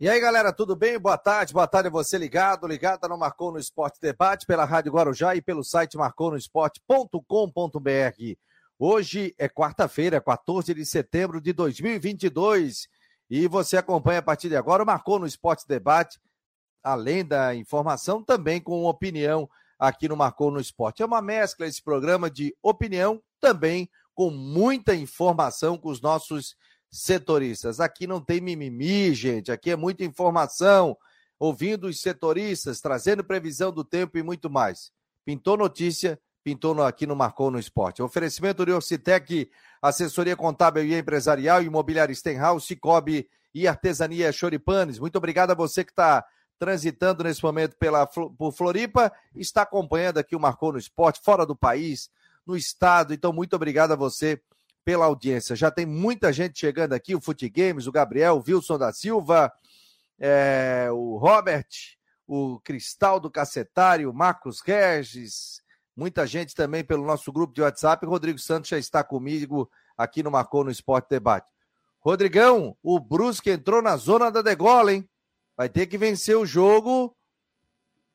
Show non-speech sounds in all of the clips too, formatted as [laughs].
E aí, galera, tudo bem? Boa tarde, boa tarde a você ligado, ligado no Marcou no Esporte Debate pela Rádio Guarujá e pelo site marconosport.com.br. Hoje é quarta-feira, 14 de setembro de 2022 e você acompanha a partir de agora o Marcou no Esporte Debate, além da informação, também com opinião aqui no Marcou no Esporte. É uma mescla esse programa de opinião, também com muita informação com os nossos setoristas. Aqui não tem mimimi, gente. Aqui é muita informação, ouvindo os setoristas, trazendo previsão do tempo e muito mais. Pintou notícia, pintou no, aqui no Marcou no Esporte. Oferecimento de Orcitec, assessoria contábil e empresarial, imobiliária Stenhouse, Cicobi e artesania Choripanes. Muito obrigado a você que está transitando nesse momento pela, por Floripa, está acompanhando aqui o Marcou no Esporte, fora do país, no estado. Então, muito obrigado a você pela audiência. Já tem muita gente chegando aqui, o Fute Games, o Gabriel, o Wilson da Silva, é, o Robert, o Cristal do Cacetário, o Marcos Regis, muita gente também pelo nosso grupo de WhatsApp. Rodrigo Santos já está comigo aqui no Marcou no Esporte Debate. Rodrigão, o Brusque entrou na zona da degola, hein? Vai ter que vencer o jogo.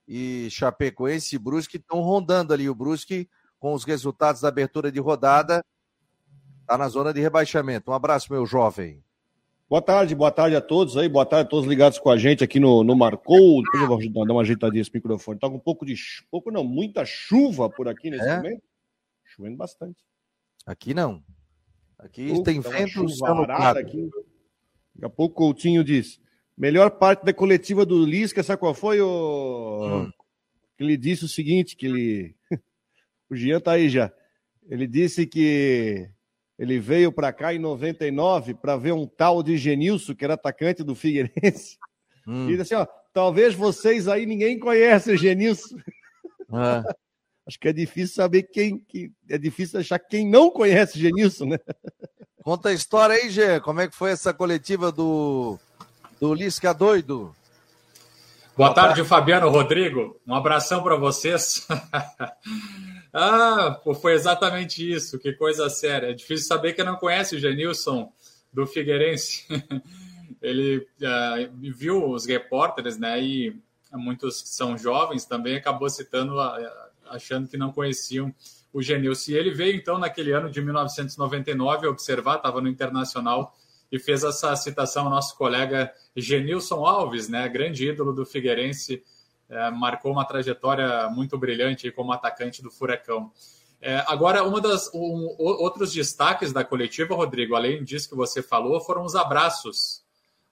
E Chapecoense e Brusque estão rondando ali. O Brusque, com os resultados da abertura de rodada, Está na zona de rebaixamento. Um abraço, meu jovem. Boa tarde, boa tarde a todos aí, boa tarde a todos ligados com a gente aqui no, no Marcou. Depois eu vou dar uma ajeitadinha esse microfone. Tá com um pouco de. pouco não, muita chuva por aqui nesse é? momento. Chovendo bastante. Aqui não. Aqui uh, tem tá vento arara aqui. Daqui a pouco o Coutinho diz. Melhor parte da coletiva do Lisca, sabe qual foi? O... Hum. Ele disse o seguinte: que ele. [laughs] o Jean tá aí já. Ele disse que ele veio para cá em 99 para ver um tal de Genilson, que era atacante do Figueirense. Hum. E disse assim: ó, talvez vocês aí ninguém conhece o Genilson. Ah. [laughs] Acho que é difícil saber quem. Que, é difícil achar quem não conhece o Genilson, né? Conta a história aí, Gê. Como é que foi essa coletiva do, do Lisca doido? Boa, Boa tarde, tarde, Fabiano Rodrigo. Um abração para vocês. [laughs] Ah, foi exatamente isso, que coisa séria. É difícil saber que não conhece o Genilson do Figueirense. [laughs] Ele uh, viu os repórteres, né? E muitos são jovens também acabou citando, uh, achando que não conheciam o Genilson. E ele veio então naquele ano de 1999 observar, estava no Internacional e fez essa citação ao nosso colega Genilson Alves, né? Grande ídolo do Figueirense é, marcou uma trajetória muito brilhante como atacante do Furacão. É, agora, uma das um, outros destaques da coletiva, Rodrigo, além disso que você falou, foram os abraços.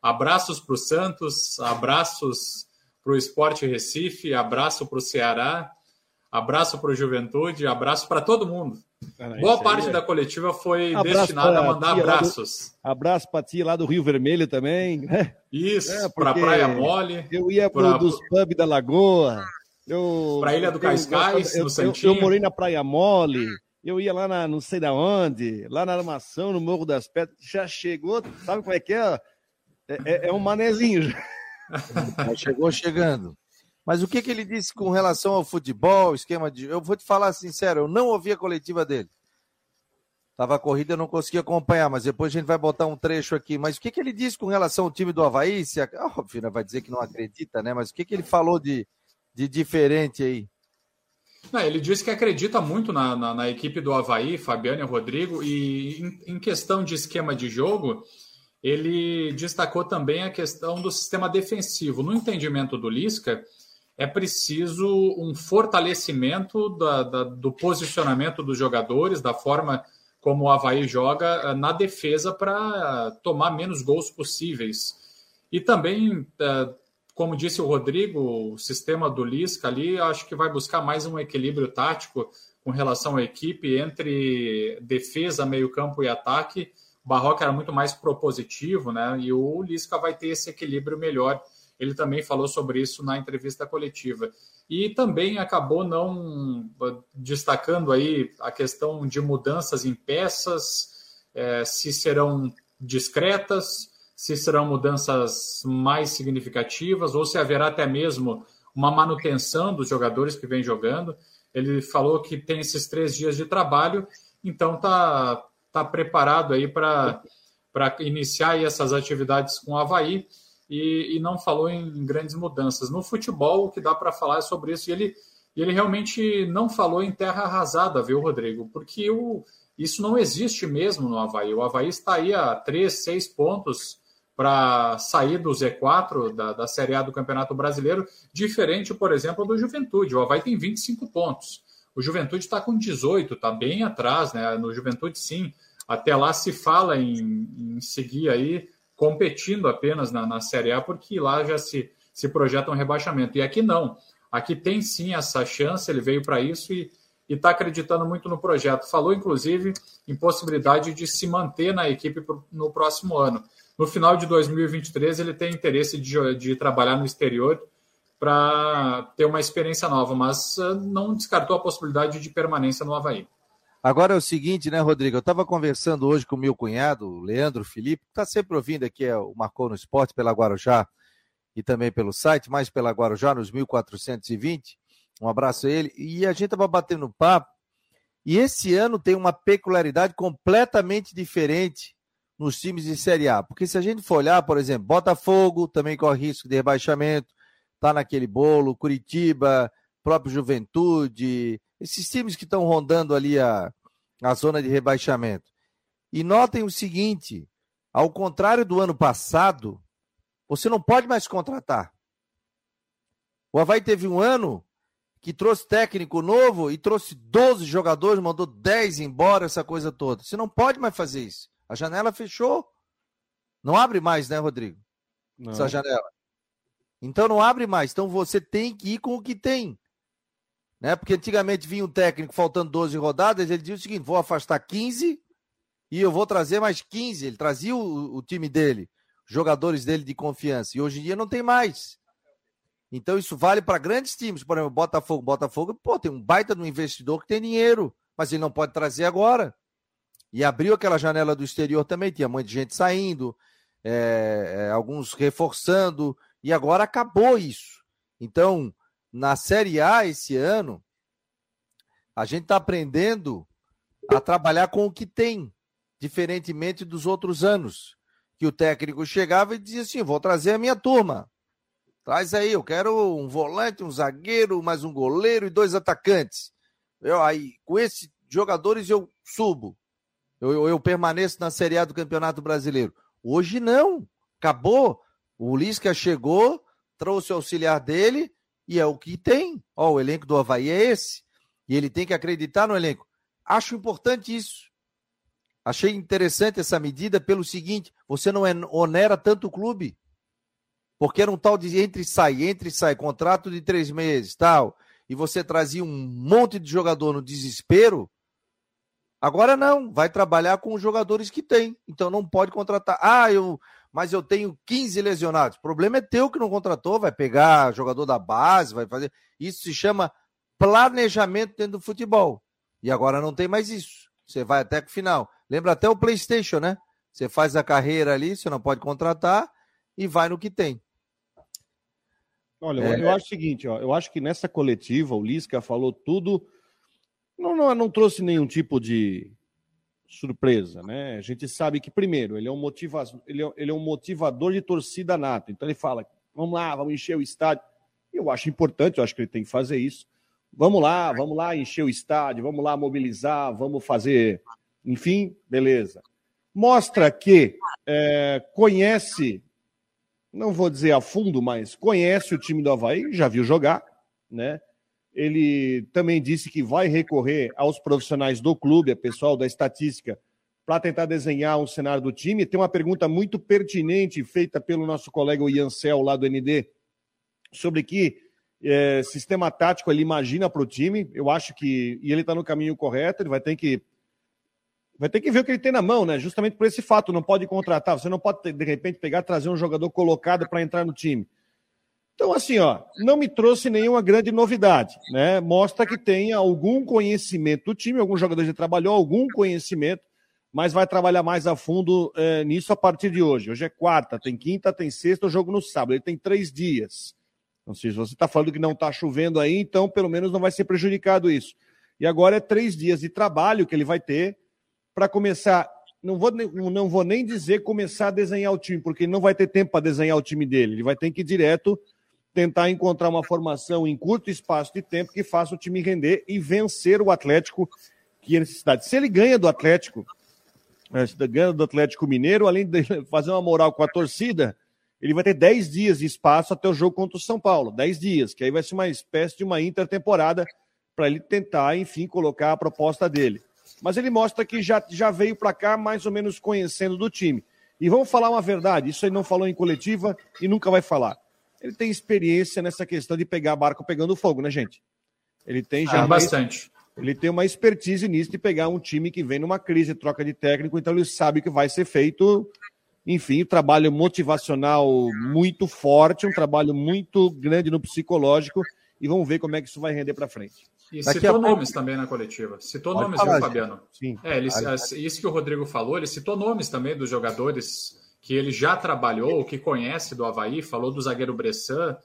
Abraços para o Santos, abraços para o Esporte Recife, abraço para o Ceará, abraço para o Juventude, abraço para todo mundo. Boa parte é... da coletiva foi abraço destinada a mandar abraços. Do... Abraço para ti lá do Rio Vermelho também. Né? Isso, é, para Praia Mole. Eu ia para dos pubs da Lagoa. Para a Ilha do Cascais, eu, no Santinho. Eu, eu, morei na Praia Mole. Eu ia lá na não sei da onde, lá na Armação, no Morro das Pedras. Já chegou, sabe como é que é? É, é, é um manezinho. [laughs] Já chegou chegando. Mas o que, que ele disse com relação ao futebol, esquema de. Eu vou te falar sincero, eu não ouvi a coletiva dele. Tava a corrida, eu não consegui acompanhar, mas depois a gente vai botar um trecho aqui. Mas o que, que ele disse com relação ao time do Havaí? Se, óbvio, né, vai dizer que não acredita, né? Mas o que, que ele falou de, de diferente aí? Não, ele disse que acredita muito na, na, na, equipe do Havaí, Fabiano e Rodrigo, e em, em, questão de esquema de jogo, ele destacou também a questão do sistema defensivo. No entendimento do Lisca, é preciso um fortalecimento da, da, do posicionamento dos jogadores, da forma como o Havaí joga eh, na defesa para tomar menos gols possíveis. E também, eh, como disse o Rodrigo, o sistema do Lisca ali, acho que vai buscar mais um equilíbrio tático com relação à equipe entre defesa, meio-campo e ataque. O Barroca era muito mais propositivo, né? E o Lisca vai ter esse equilíbrio melhor ele também falou sobre isso na entrevista coletiva. E também acabou não destacando aí a questão de mudanças em peças, é, se serão discretas, se serão mudanças mais significativas, ou se haverá até mesmo uma manutenção dos jogadores que vem jogando. Ele falou que tem esses três dias de trabalho, então está tá preparado aí para iniciar aí essas atividades com o Havaí. E, e não falou em grandes mudanças. No futebol, o que dá para falar é sobre isso, e ele, ele realmente não falou em terra arrasada, viu, Rodrigo? Porque o, isso não existe mesmo no Havaí. O Havaí está aí a três, seis pontos para sair do Z4 da, da Série A do Campeonato Brasileiro, diferente, por exemplo, do Juventude. O Havaí tem 25 pontos. O Juventude está com 18, está bem atrás, né? No Juventude, sim. Até lá se fala em, em seguir aí competindo apenas na, na Série A, porque lá já se, se projeta um rebaixamento. E aqui não. Aqui tem sim essa chance, ele veio para isso e está acreditando muito no projeto. Falou, inclusive, em possibilidade de se manter na equipe no próximo ano. No final de 2023, ele tem interesse de, de trabalhar no exterior para ter uma experiência nova, mas ah, não descartou a possibilidade de permanência no Havaí. Agora é o seguinte, né, Rodrigo? Eu estava conversando hoje com o meu cunhado, Leandro Felipe, que está sempre ouvindo aqui é, o Marcou no Esporte pela Guarujá e também pelo site, mais pela Guarujá, nos 1420. Um abraço a ele. E a gente estava batendo papo. E esse ano tem uma peculiaridade completamente diferente nos times de Série A. Porque se a gente for olhar, por exemplo, Botafogo também corre risco de rebaixamento, está naquele bolo, Curitiba, próprio Juventude, esses times que estão rondando ali a, a zona de rebaixamento. E notem o seguinte: ao contrário do ano passado, você não pode mais contratar. O Havaí teve um ano que trouxe técnico novo e trouxe 12 jogadores, mandou 10 embora, essa coisa toda. Você não pode mais fazer isso. A janela fechou. Não abre mais, né, Rodrigo? Não. Essa janela. Então não abre mais. Então você tem que ir com o que tem. Né? Porque antigamente vinha um técnico faltando 12 rodadas, ele dizia o seguinte: vou afastar 15 e eu vou trazer mais 15. Ele trazia o, o time dele, jogadores dele de confiança. E hoje em dia não tem mais. Então isso vale para grandes times, por exemplo, Botafogo. Botafogo, pô, tem um baita no investidor que tem dinheiro, mas ele não pode trazer agora. E abriu aquela janela do exterior também, tinha muita gente saindo, é, alguns reforçando, e agora acabou isso. Então, na Série A esse ano, a gente está aprendendo a trabalhar com o que tem, diferentemente dos outros anos, que o técnico chegava e dizia assim: vou trazer a minha turma. Traz aí, eu quero um volante, um zagueiro, mais um goleiro e dois atacantes. Eu aí, com esses jogadores eu subo. Eu, eu, eu permaneço na Série A do Campeonato Brasileiro. Hoje não. Acabou. O Lisca chegou, trouxe o auxiliar dele e é o que tem. Ó, o elenco do Havaí é esse. E ele tem que acreditar no elenco. Acho importante isso. Achei interessante essa medida pelo seguinte: você não é, onera tanto o clube. Porque era um tal de entre e sai, entre e sai, contrato de três meses, tal. E você trazia um monte de jogador no desespero. Agora não, vai trabalhar com os jogadores que tem. Então não pode contratar. Ah, eu mas eu tenho 15 lesionados. O problema é teu que não contratou, vai pegar jogador da base, vai fazer. Isso se chama planejamento dentro do futebol. E agora não tem mais isso. Você vai até o final. Lembra até o PlayStation, né? Você faz a carreira ali, você não pode contratar e vai no que tem. Olha, é... eu acho o seguinte, ó, eu acho que nessa coletiva o Lisca falou tudo, não, não, não trouxe nenhum tipo de, surpresa, né? A gente sabe que, primeiro, ele é um, motiva... ele é, ele é um motivador de torcida nato. Então ele fala: vamos lá, vamos encher o estádio. Eu acho importante, eu acho que ele tem que fazer isso. Vamos lá, vamos lá encher o estádio, vamos lá mobilizar, vamos fazer. Enfim, beleza. Mostra que é, conhece, não vou dizer a fundo, mas conhece o time do Havaí, já viu jogar, né? Ele também disse que vai recorrer aos profissionais do clube, a pessoal da estatística, para tentar desenhar um cenário do time. Tem uma pergunta muito pertinente feita pelo nosso colega Iancel, lá do ND, sobre que é, sistema tático ele imagina para o time. Eu acho que. E ele está no caminho correto, ele vai ter que. Vai ter que ver o que ele tem na mão, né? Justamente por esse fato, não pode contratar. Você não pode, de repente, pegar trazer um jogador colocado para entrar no time. Então, assim, ó, não me trouxe nenhuma grande novidade, né? Mostra que tem algum conhecimento do time, algum jogador já trabalhou, algum conhecimento, mas vai trabalhar mais a fundo é, nisso a partir de hoje. Hoje é quarta, tem quinta, tem sexta, o jogo no sábado. Ele tem três dias. Não sei se você está falando que não está chovendo aí, então pelo menos não vai ser prejudicado isso. E agora é três dias de trabalho que ele vai ter para começar não vou, não vou nem dizer começar a desenhar o time, porque ele não vai ter tempo para desenhar o time dele. Ele vai ter que ir direto tentar encontrar uma formação em curto espaço de tempo que faça o time render e vencer o Atlético que é necessidade. Se ele ganha do Atlético, se ganha do Atlético Mineiro, além de [laughs] fazer uma moral com a torcida, ele vai ter 10 dias de espaço até o jogo contra o São Paulo. 10 dias, que aí vai ser uma espécie de uma intertemporada para ele tentar, enfim, colocar a proposta dele. Mas ele mostra que já, já veio para cá mais ou menos conhecendo do time. E vamos falar uma verdade, isso ele não falou em coletiva e nunca vai falar. Ele tem experiência nessa questão de pegar barco pegando fogo, né, gente? Ele tem já. Ah, bastante. Ele tem uma expertise nisso de pegar um time que vem numa crise, troca de técnico, então ele sabe que vai ser feito, enfim, um trabalho motivacional muito forte, um trabalho muito grande no psicológico, e vamos ver como é que isso vai render para frente. E Daqui citou nomes também na coletiva. Citou Pode nomes, falar, viu, Fabiano? Sim. É, ele, isso que o Rodrigo falou, ele citou nomes também dos jogadores que ele já trabalhou, que conhece do Havaí, falou do zagueiro Bressan,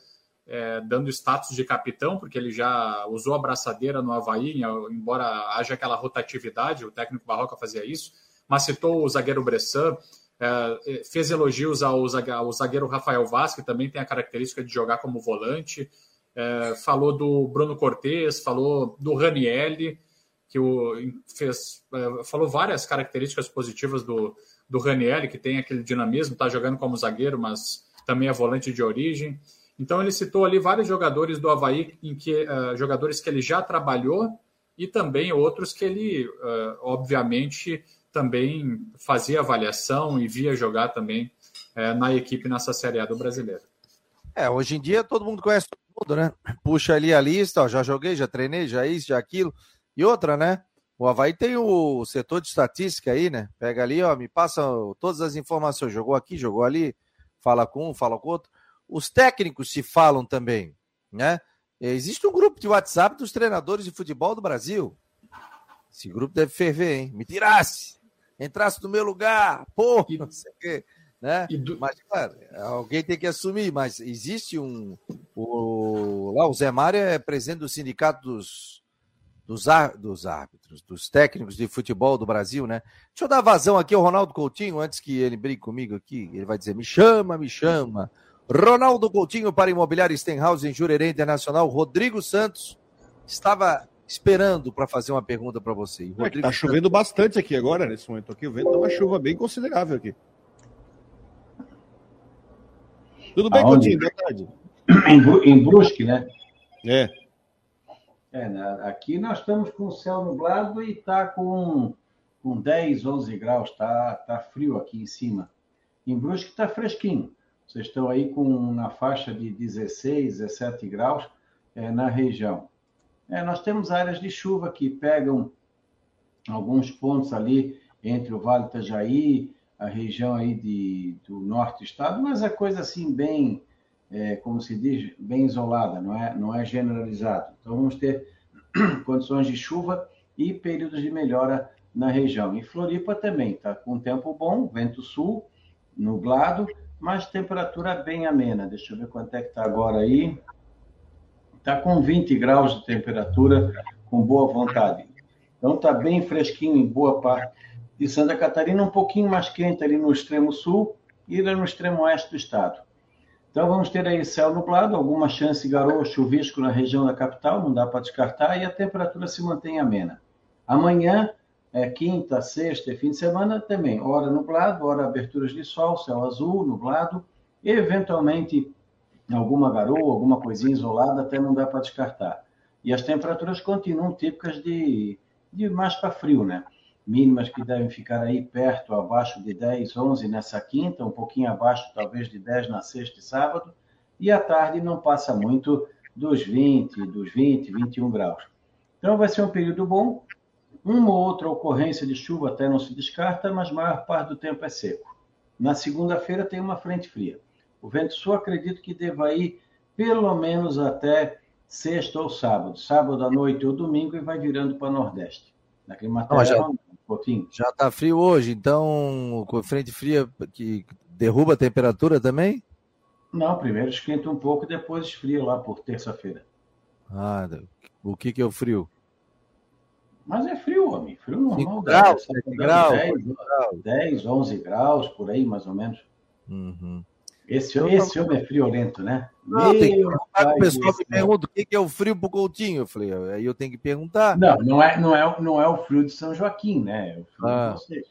é, dando status de capitão, porque ele já usou a braçadeira no Havaí, embora haja aquela rotatividade, o técnico Barroca fazia isso, mas citou o zagueiro Bressan, é, fez elogios ao zagueiro Rafael Vaz, que também tem a característica de jogar como volante, é, falou do Bruno Cortes, falou do Ranielli, que o, fez, é, falou várias características positivas do, do Ranielli, que tem aquele dinamismo, está jogando como zagueiro, mas também é volante de origem. Então ele citou ali vários jogadores do Havaí, em que, uh, jogadores que ele já trabalhou e também outros que ele, uh, obviamente, também fazia avaliação e via jogar também uh, na equipe nessa Série A do Brasileiro. É, hoje em dia todo mundo conhece todo mundo, né? Puxa ali a lista, ó, já joguei, já treinei, já isso, já aquilo. E outra, né? O Havaí tem o setor de estatística aí, né? Pega ali, ó, me passa todas as informações. Jogou aqui, jogou ali, fala com um, fala com outro os técnicos se falam também, né? Existe um grupo de WhatsApp dos treinadores de futebol do Brasil. Esse grupo deve ferver, hein? Me tirasse, entrasse no meu lugar, pô, não sei o quê. Né? Do... Mas, claro, alguém tem que assumir, mas existe um. O, lá, o Zé Mário é presidente do sindicato dos, dos, dos árbitros, dos técnicos de futebol do Brasil, né? Deixa eu dar vazão aqui ao Ronaldo Coutinho, antes que ele brigue comigo aqui. Ele vai dizer: me chama, me chama. Ronaldo Coutinho para Imobiliário Stenhouse em Jurerê Internacional. Rodrigo Santos estava esperando para fazer uma pergunta para você. Está é tá chovendo Santos... bastante aqui agora, nesse momento aqui. O vento dá uma chuva bem considerável aqui. Tudo bem, Aonde? Coutinho? Boa tarde. Em, em Brusque, né? É. É, aqui nós estamos com o céu nublado e está com, com 10, 11 graus. Está tá frio aqui em cima. Em Brusque está fresquinho. Vocês estão aí com na faixa de 16, 17 graus é, na região. É, nós temos áreas de chuva que pegam alguns pontos ali entre o Vale Itajaí, a região aí de, do norte do estado, mas é coisa assim bem, é, como se diz, bem isolada, não é, não é generalizado. Então vamos ter [clears throat] condições de chuva e períodos de melhora na região. Em Floripa também está com tempo bom, vento sul, nublado, mas temperatura bem amena. Deixa eu ver quanto é que está agora aí. Está com 20 graus de temperatura, com boa vontade. Então está bem fresquinho em boa parte de Santa Catarina, um pouquinho mais quente ali no extremo sul e no extremo oeste do estado. Então vamos ter aí céu nublado, alguma chance de garoa, chuvisco na região da capital, não dá para descartar, e a temperatura se mantém amena. Amanhã é, quinta, sexta e fim de semana também, hora nublado, hora aberturas de sol, céu azul, nublado, e eventualmente alguma garoa, alguma coisinha isolada, até não dá para descartar. E as temperaturas continuam típicas de, de mais para frio, né? Mínimas que devem ficar aí perto, abaixo de 10, 11 nessa quinta, um pouquinho abaixo talvez de 10 na sexta e sábado, e à tarde não passa muito dos 20, dos 20, 21 graus. Então vai ser um período bom, uma ou outra ocorrência de chuva até não se descarta, mas a maior parte do tempo é seco. Na segunda-feira tem uma frente fria. O vento sul acredito que deva ir pelo menos até sexta ou sábado, sábado à noite ou domingo e vai virando para nordeste. Na climatéria, já, pouquinho. Já está frio hoje, então com frente fria que derruba a temperatura também? Não, primeiro esquenta um pouco, depois esfria lá por terça-feira. Ah, o que que é o frio? Mas é frio homem. Frio normal. graus, 7 graus, 10, 10, 11 graus, por aí, mais ou menos. Uhum. Esse, esse homem é friolento, né? Não, tem que Meu pai o pessoal do me céu. pergunta o que é o frio pro Coutinho. Eu falei, aí eu tenho que perguntar. Não, não é, não, é, não é o frio de São Joaquim, né? É o frio Ah. de vocês.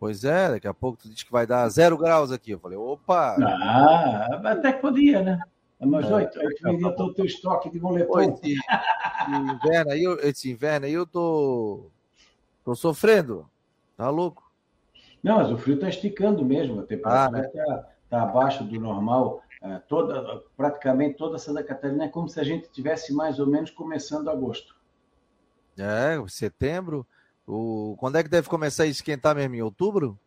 Pois é, daqui a pouco tu diz que vai dar zero graus aqui. Eu falei, opa, Ah, até que podia, né? Mas É, oito, tu veria todo o teu estoque de moletom. esse, esse inverno aí, eu- esse inverno aí eu tô, tô sofrendo. Tá louco? Não, mas o frio está esticando mesmo, a temperatura Ah, né? está tá abaixo do normal. Ah, toda, praticamente toda Santa Catarina é como se a gente tivesse mais ou menos começando agosto. É, setembro. O, quando é que deve começar a esquentar mesmo? Em outubro?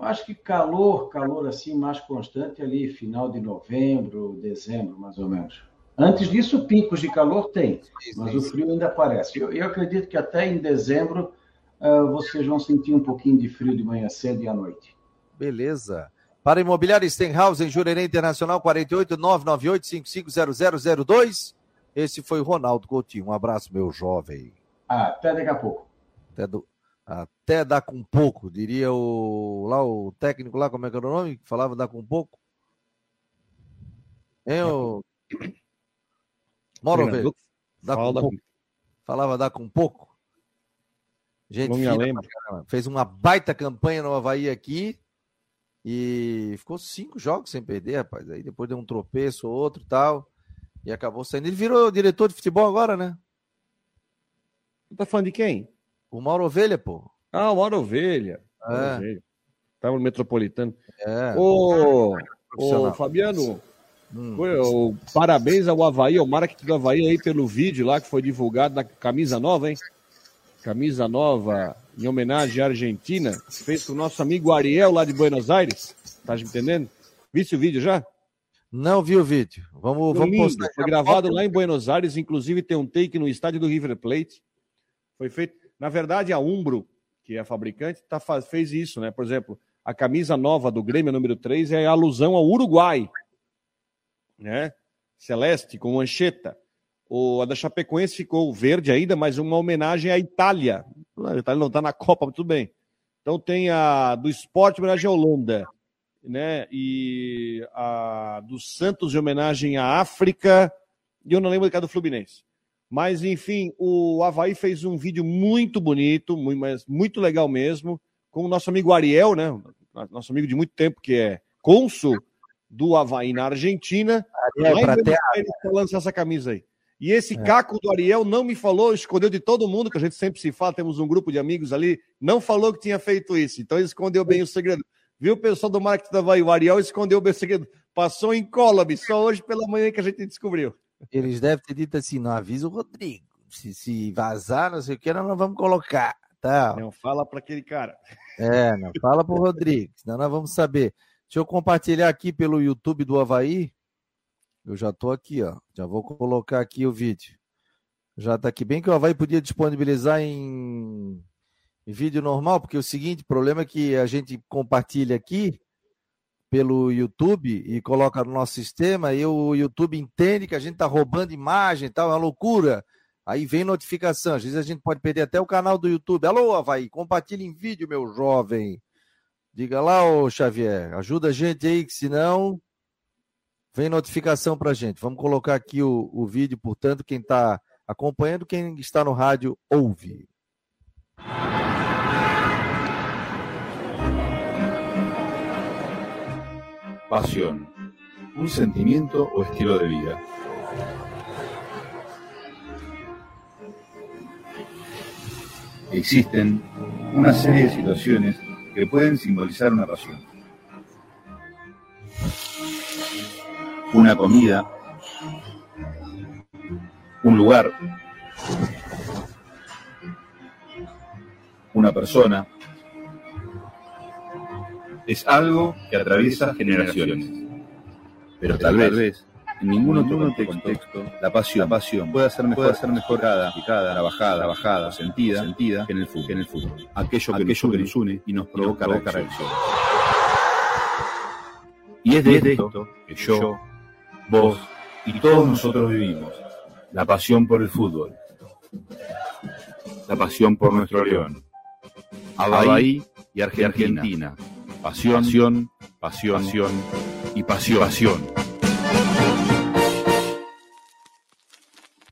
Acho que calor, calor assim mais constante ali, final de novembro, dezembro, mais ou menos. Antes disso, picos de calor tem, mas o frio ainda aparece. Eu, eu acredito que até em dezembro ah, vocês vão sentir um pouquinho de frio de manhã cedo e à noite. Beleza. Para Imobiliária Stenhouse, em Jurerê Internacional, 48 998 550002. Esse foi o Ronaldo Coutinho. Um abraço, meu jovem. Até daqui a pouco. Até, do- até dar com pouco, diria o lá o técnico lá, como é que era o nome? Que falava dar com pouco. Hein, o... Moro, velho. Dá com pouco. Falava dar com pouco. Gente, Não me fina fez uma baita campanha no Havaí aqui e ficou cinco jogos sem perder, rapaz. Aí depois deu um tropeço ou outro e tal. E acabou saindo. Ele virou diretor de futebol agora, né? Tá falando de quem? O Mauro Ovelha, pô. Ah, o Mauro Ovelha. Mauro É, Ovelha. Tava no Metropolitano. é. Ô, ô, Fabiano, Hum. Foi, ô, parabéns ao Havaí, ao marketing do Havaí aí pelo vídeo lá que foi divulgado na camisa nova, hein? Camisa nova em homenagem à Argentina, feito com o nosso amigo Ariel lá de Buenos Aires. Tá me entendendo? Viste o vídeo já? Não vi o vídeo. Vamos, vamos Lindo, postar. Foi gravado lá em Buenos Aires, inclusive tem um take no estádio do River Plate. Foi feito, na verdade, a Umbro, que é a fabricante, tá, faz- fez isso, né? Por exemplo, a camisa nova do Grêmio número 3 é alusão ao Uruguai, né? Celeste com mancheta. O, a da Chapecoense ficou verde ainda, mas uma homenagem à Itália. A Itália não está na Copa, mas tudo bem. Então tem a do esporte em homenagem à Holanda, né? E a do Santos em homenagem à África. E eu não lembro de cada do Fluminense. Mas, enfim, o Havaí fez um vídeo muito bonito, muito, mas muito legal mesmo, com o nosso amigo Ariel, né? Nosso amigo de muito tempo, que é cônsul do Havaí na Argentina. Buenos ter- Aires pra lançar essa camisa aí. E esse É. caco do Ariel não me falou, escondeu de todo mundo, que a gente sempre se fala, temos um grupo de amigos ali, não falou que tinha feito isso. Então ele escondeu bem o segredo. Viu o pessoal do marketing da Havaí? O Ariel escondeu bem o segredo. Passou em Colab, só hoje pela manhã que a gente descobriu. Eles devem ter dito assim: não avisa o Rodrigo. Se, se vazar, não sei o que, nós não vamos colocar. Tá? Não fala para aquele cara. É, não fala pro Rodrigo, senão nós vamos saber. Deixa eu compartilhar aqui pelo YouTube do Havaí. Eu já tô aqui, ó. Já vou colocar aqui o vídeo. Já tá aqui. Bem que o Havaí podia disponibilizar em, em vídeo normal, porque o seguinte, o problema é que a gente compartilha aqui pelo YouTube e coloca no nosso sistema e o YouTube entende que a gente tá roubando imagem e tal, é uma loucura. Aí vem notificação. Às vezes a gente pode perder até o canal do YouTube. Alô, Havaí, compartilhe em vídeo, meu jovem. Diga lá, ô Xavier, ajuda a gente aí, que senão vem notificação pra gente. Vamos colocar aqui o, o vídeo, portanto, quem está acompanhando, quem está no rádio, ouve. Pasión. Un sentimiento o estilo de vida. Existen una serie de situaciones que pueden simbolizar una pasión. Una comida, un lugar, una persona, es algo que atraviesa generaciones. Pero tal vez, en ningún otro contexto, la pasión, la pasión pueda ser mejor, ser mejor cada, cada, trabajada, trabajada, sentida, sentida que en el fútbol. que en el fútbol. Aquello, que, Aquello que nos une y nos provoca, reacción. Y es de, esto que yo, vos y todos nosotros vivimos, la pasión por el fútbol. la pasión por nuestro león. Havaí y Argentina. Pasión, pasión, pasión, pasión y pasión. pasión.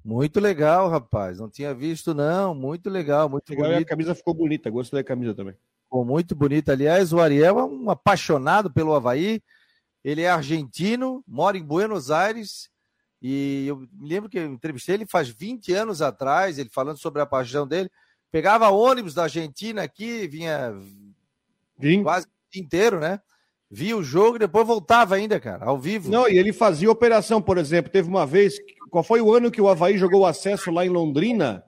Muito legal, rapaz. Não tinha visto, não. Muito legal, muito Legal, a camisa ficou bonita, gostei da camisa também. Ficou muito bonito. Aliás, o Ariel é um apaixonado pelo Havaí. Ele é argentino, mora em Buenos Aires. E eu me lembro que eu entrevistei ele faz 20 anos atrás, ele falando sobre a paixão dele. Pegava ônibus da Argentina aqui, vinha Vim. quase o dia inteiro, né? Via o jogo e depois voltava ainda, cara, ao vivo. Não, e ele fazia operação, por exemplo. Teve uma vez. Qual foi o ano que o Havaí jogou o acesso lá em Londrina?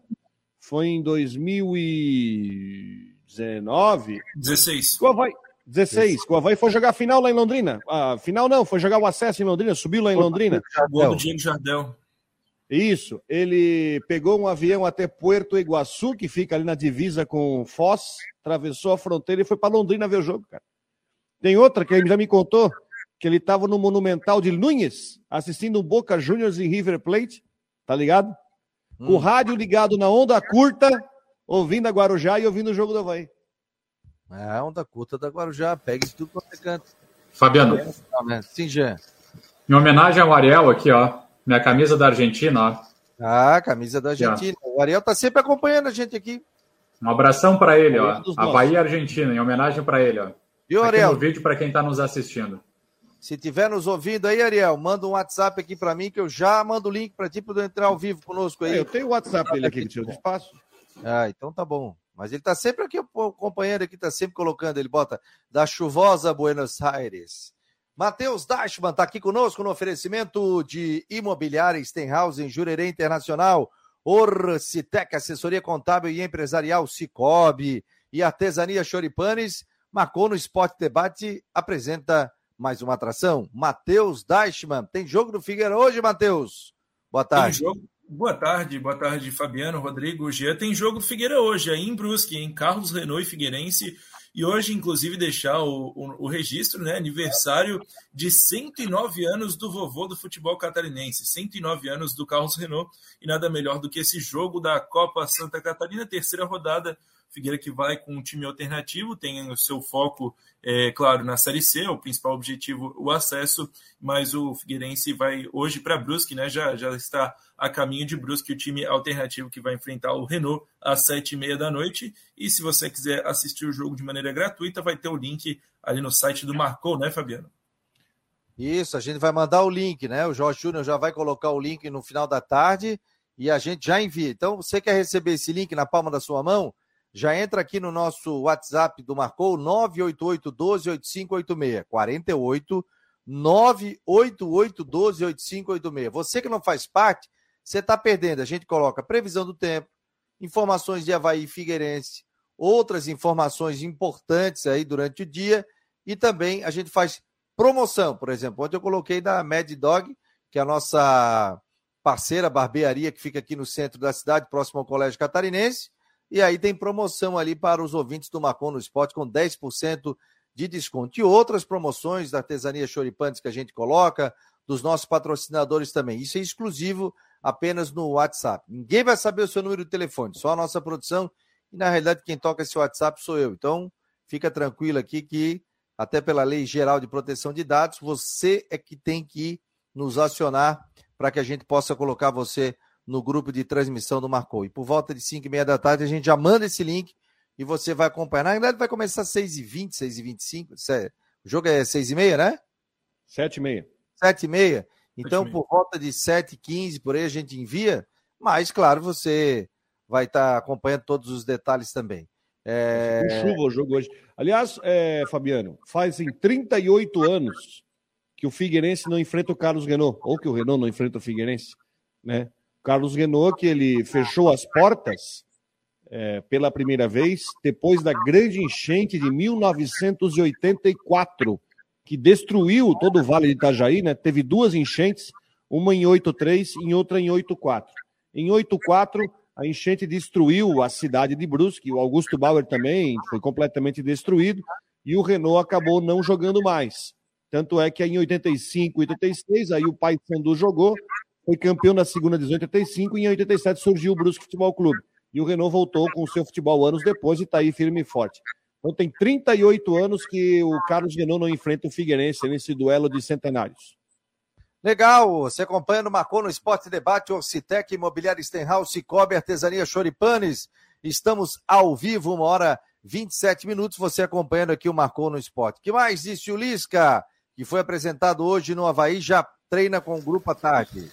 Foi em 2019. 16. O Havaí. 16. O Havaí foi jogar a final lá em Londrina. Ah, final não, foi jogar o acesso em Londrina, subiu lá em Londrina. Gol do Diego Jardel. Isso. Ele pegou um avião até Puerto Iguaçu, que fica ali na divisa com Foz, atravessou a fronteira e foi para Londrina ver o jogo, cara. Tem outra que ele já me contou, que ele estava no Monumental de Núñez, assistindo o Boca Juniors e River Plate, tá ligado? Com o rádio ligado na onda curta, ouvindo a Guarujá e ouvindo o jogo do Havaí. É, onda curta da Guarujá, pega isso tudo quanto é canto. Fabiano, Não, né? Sim, Jean. em homenagem ao Ariel aqui, ó. Minha camisa da Argentina, ó. Ah, camisa da Argentina. O Ariel tá sempre acompanhando a gente aqui. Um abração para ele, ó. Nossos. Havaí e Argentina, em homenagem para ele, ó. Viu, Aqui Ariel? no vídeo para quem está nos assistindo. Se tiver nos ouvindo aí, Ariel, manda um WhatsApp aqui para mim que eu já mando o link para ti poder entrar ao vivo conosco aí. É, eu tenho o WhatsApp dele aqui, que tirou de espaço. Ah, então tá bom. Mas ele tá sempre aqui acompanhando aqui, tá sempre colocando, ele bota da chuvosa Buenos Aires. Matheus Dashman tá aqui conosco no oferecimento de Imobiliária Stenhouse em Jurerê Internacional, Orcitec, assessoria contábil e empresarial Cicobi e Artesania Choripanes. Marcou no Esporte Debate, apresenta mais uma atração. Matheus Dashman. Tem jogo do Figueira hoje, Matheus? Boa Tem tarde. jogo. Boa tarde, boa tarde, Fabiano, Rodrigo, Jean. Tem jogo Figueira hoje, aí em Brusque, em Carlos Renault e Figueirense. E hoje, inclusive, deixar o, o, o registro, né? Aniversário de 109 anos do vovô do futebol catarinense, 109 anos do Carlos Renault. E nada melhor do que esse jogo da Copa Santa Catarina, terceira rodada. Figueira que vai com um time alternativo, tem o seu foco, é, claro, na Série C, o principal objetivo, o acesso, mas o Figueirense vai hoje para Brusque, né? Já, já está a caminho de Brusque, o time alternativo que vai enfrentar o Renault às sete e meia da noite. E se você quiser assistir o jogo de maneira gratuita, vai ter o link ali no site do Marcou, né, Fabiano? Isso, a gente vai mandar o link, né? O Jorge Júnior já vai colocar o link no final da tarde e a gente já envia. Então, você quer receber esse link na palma da sua mão? Já entra aqui no nosso WhatsApp do Marcou, 988 12 8586. 48 988 12 8586. Você que não faz parte, você está perdendo. A gente coloca previsão do tempo, informações de Havaí e Figueirense, outras informações importantes aí durante o dia e também a gente faz promoção, por exemplo. Ontem eu coloquei da Mad Dog, que é a nossa parceira barbearia que fica aqui no centro da cidade, próximo ao Colégio Catarinense. E aí tem promoção ali para os ouvintes do Macon no Esporte com 10% de desconto. E outras promoções da artesania Choripantes que a gente coloca, dos nossos patrocinadores também. Isso é exclusivo apenas no WhatsApp. Ninguém vai saber o seu número de telefone, só a nossa produção. E na realidade, quem toca esse WhatsApp sou eu. Então, fica tranquilo aqui que, até pela Lei Geral de Proteção de Dados, você é que tem que nos acionar para que a gente possa colocar você no grupo de transmissão do Marcou. E por volta de 5 e meia da tarde, a gente já manda esse link e você vai acompanhar. Na verdade, vai começar às 6h20, 6h25. O jogo é 6h30, né? 7h30. 7h30. Então, 7h30. por volta de 7h15, por aí a gente envia. Mas, claro, você vai estar acompanhando todos os detalhes também. É... Com chuva o jogo hoje. Aliás, é, Fabiano, fazem 38 anos que o Figueirense não enfrenta o Carlos Renault, ou que o Renault não enfrenta o Figueirense, né? Carlos Renault, que ele fechou as portas é, pela primeira vez depois da grande enchente de 1984, que destruiu todo o Vale de Itajaí, né? Teve duas enchentes, uma em 83 e outra em 84. Em 84, a enchente destruiu a cidade de Brusque, o Augusto Bauer também foi completamente destruído, e o Renault acabou não jogando mais. Tanto é que em 85, 86, aí o Pai Sandu jogou, foi campeão na segunda divisão 85 e em 87 surgiu o Brusque Futebol Clube. e o Renault voltou com o seu futebol anos depois e está aí firme e forte. Então tem 38 anos que o Carlos Renault não enfrenta o Figueirense nesse duelo de centenários. Legal, você acompanha no Marcou no Esporte Debate, Orcitec, Imobiliária Stenhouse, Cicobi, Artesania Choripanes. Estamos ao vivo, uma hora 27 minutos, você acompanhando aqui o Marcou no Esporte. que mais disse o Lisca, que foi apresentado hoje no Havaí, já treina com o grupo à tarde.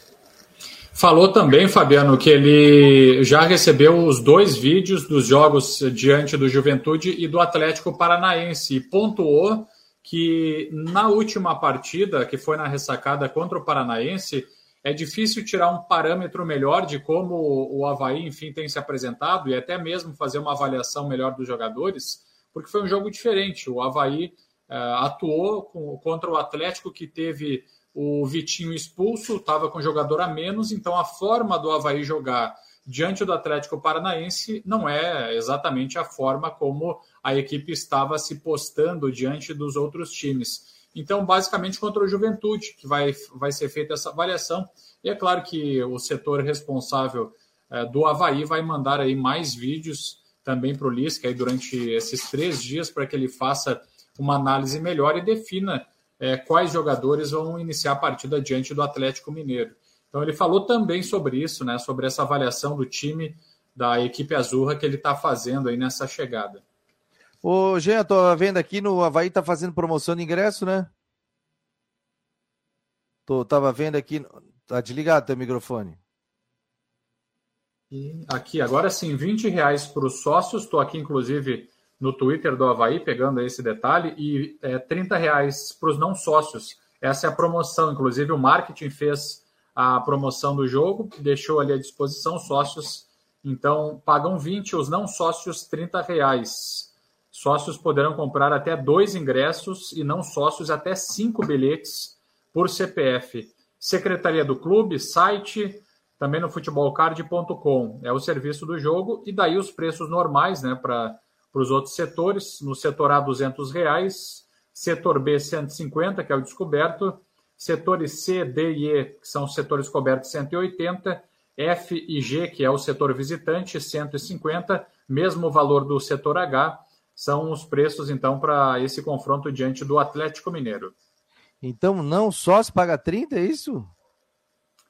Falou também, Fabiano, que ele já recebeu os dois vídeos dos jogos diante do Juventude e do Atlético Paranaense e pontuou que na última partida, que foi na ressacada contra o Paranaense, é difícil tirar um parâmetro melhor de como o Havaí, enfim, tem se apresentado e até mesmo fazer uma avaliação melhor dos jogadores, porque foi um jogo diferente. O Havaí uh, atuou com, contra o Atlético, que teve o Vitinho expulso, estava com jogador a menos, então a forma do Havaí jogar diante do Atlético Paranaense não é exatamente a forma como a equipe estava se postando diante dos outros times. Então, basicamente, contra o Juventude, que vai, vai ser feita essa avaliação. E é claro que o setor responsável é, do Havaí vai mandar aí mais vídeos também para o Lisca aí durante esses três dias para que ele faça uma análise melhor e defina é, quais jogadores vão iniciar a partida diante do Atlético Mineiro. Então ele falou também sobre isso, né, sobre essa avaliação do time da equipe azurra que ele está fazendo aí nessa chegada. Ô, Jean, tô vendo aqui no Havaí tá fazendo promoção de ingresso, né? Tô, tava vendo aqui. Tá desligado teu microfone. aqui, agora sim, 20 reais para os sócios. Estou aqui, inclusive, no Twitter do Havaí, pegando esse detalhe, e é, 30 reais para os não sócios. Essa é a promoção, inclusive o marketing fez a promoção do jogo, deixou ali à disposição sócios, então pagam 20, os não sócios 30 reais. Sócios poderão comprar até dois ingressos e não sócios até cinco bilhetes por CPF. Secretaria do clube, site, também no futebolcard.com. É o serviço do jogo e daí os preços normais, né, para para os outros setores. No setor A, 200 reais. Setor B, 150, que é o descoberto. Setores C, D e E, que são os setores cobertos, 180. F e G, que é o setor visitante, 150. Mesmo valor do setor H. São os preços, então, para esse confronto diante do Atlético Mineiro. Então, não só se paga 30, é isso?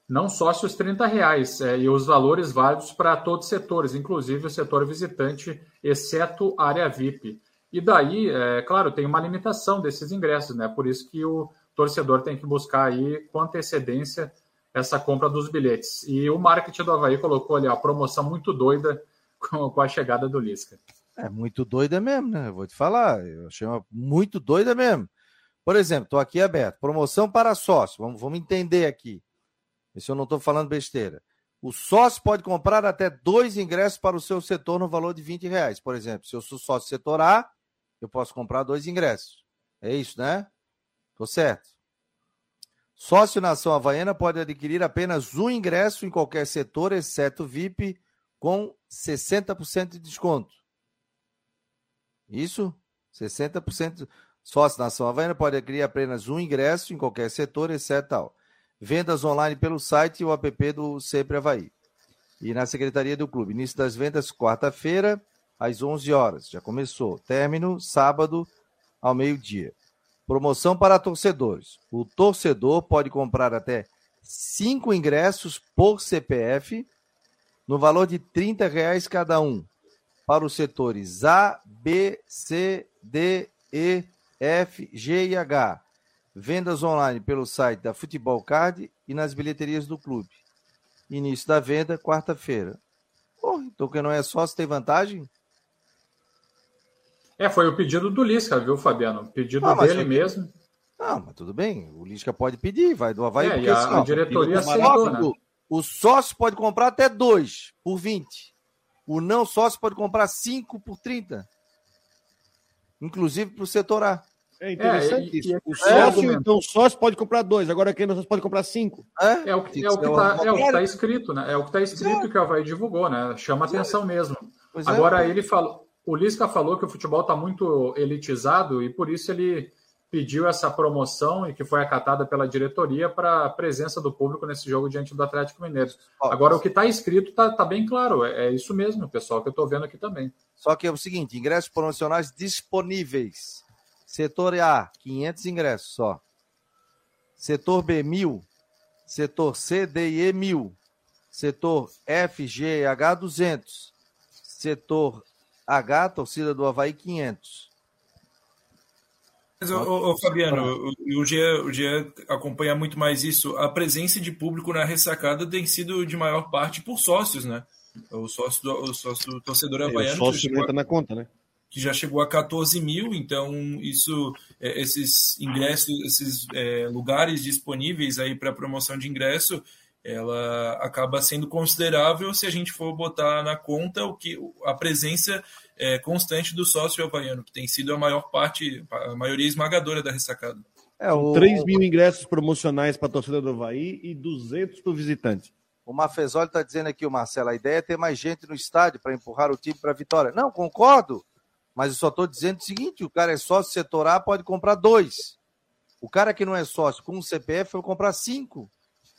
Não sócios 30 reais, é, e os valores válidos para todos os setores, inclusive o setor visitante, exceto área VIP. E daí, é claro, tem uma limitação desses ingressos, né? Por isso que o torcedor tem que buscar aí com antecedência essa compra dos bilhetes. E o marketing do Havaí colocou ali a promoção muito doida [laughs] com, com a chegada do Lisca. É muito doida mesmo, né? Eu vou te falar, eu achei uma muito doida mesmo. Por exemplo, estou aqui aberto, promoção para sócio, vamos, vamos entender aqui. Isso eu não estou falando besteira. O sócio pode comprar até dois ingressos para o seu setor no valor de 20 reais. Por exemplo, se eu sou sócio setor A, eu posso comprar dois ingressos. É isso, né? Tô certo. Sócio Nação Havaiana pode adquirir apenas um ingresso em qualquer setor, exceto VIP, com 60% de desconto. Isso? 60%. Sócio Nação Havaiana pode adquirir apenas um ingresso em qualquer setor, exceto tal. Vendas online pelo site e o app do Sempre Havaí. E na secretaria do clube. Início das vendas quarta-feira, às 11 horas. Já começou. Término sábado, ao meio-dia. Promoção para torcedores. O torcedor pode comprar até cinco ingressos por CPF, no valor de R$ reais cada um, para os setores A, B, C, D, E, F, G e H Vendas online pelo site da Futebol Card e nas bilheterias do clube. Início da venda, quarta-feira. Oh, então quem não é sócio tem vantagem? É, foi o pedido do Lisca, viu, Fabiano? Pedido ah, dele mesmo. Não, mas tudo bem. O Lisca pode pedir, vai do Havaí. É, porque, a, assim, a diretoria aceitou, né? O sócio pode comprar até dois por 20. O não sócio pode comprar cinco por 30. Inclusive para o setor A. É interessante é, isso. E, o sócio, é, então, o sócio pode comprar dois, agora quem não pode comprar cinco. É, é o que é está é, é tá escrito, né? É o que está escrito que o Havaí divulgou, né? Chama atenção mesmo. Pois agora ele falou, o Lisca falou que o futebol está muito elitizado e por isso ele pediu essa promoção e que foi acatada pela diretoria para a presença do público nesse jogo diante do Atlético Mineiro. Agora, o que está escrito está tá bem claro, é, é, isso mesmo, pessoal, que eu estou vendo aqui também. Só que é o seguinte: ingressos promocionais disponíveis. Setor A, 500 ingressos só. Setor B, 1.000. Setor C, D e E, 1.000. Setor F, G e H, 200. Setor H, torcida do Havaí, 500. Mas, ô, ô, Fabiano, o, o, Gia, o Gia acompanha muito mais isso. A presença de público na ressacada tem sido de maior parte por sócios, né? O sócio do, o sócio do torcedor é, havaiano. O sócio entra na conta, né? Que já chegou a 14 mil, então isso, é, esses ingressos, esses é, lugares disponíveis aí para promoção de ingresso, ela acaba sendo considerável se a gente for botar na conta o que a presença é, constante do sócio havaiano, que tem sido a maior parte, a maioria esmagadora da ressacada. É, o... 3 mil ingressos promocionais para a torcida do Havaí e 200 para o visitante. O Mafezoli está dizendo aqui, o Marcelo, a ideia é ter mais gente no estádio para empurrar o time para a vitória. Não, concordo, mas eu só estou dizendo o seguinte: o cara é sócio setor A, pode comprar dois. O cara que não é sócio com um CPF vai comprar cinco.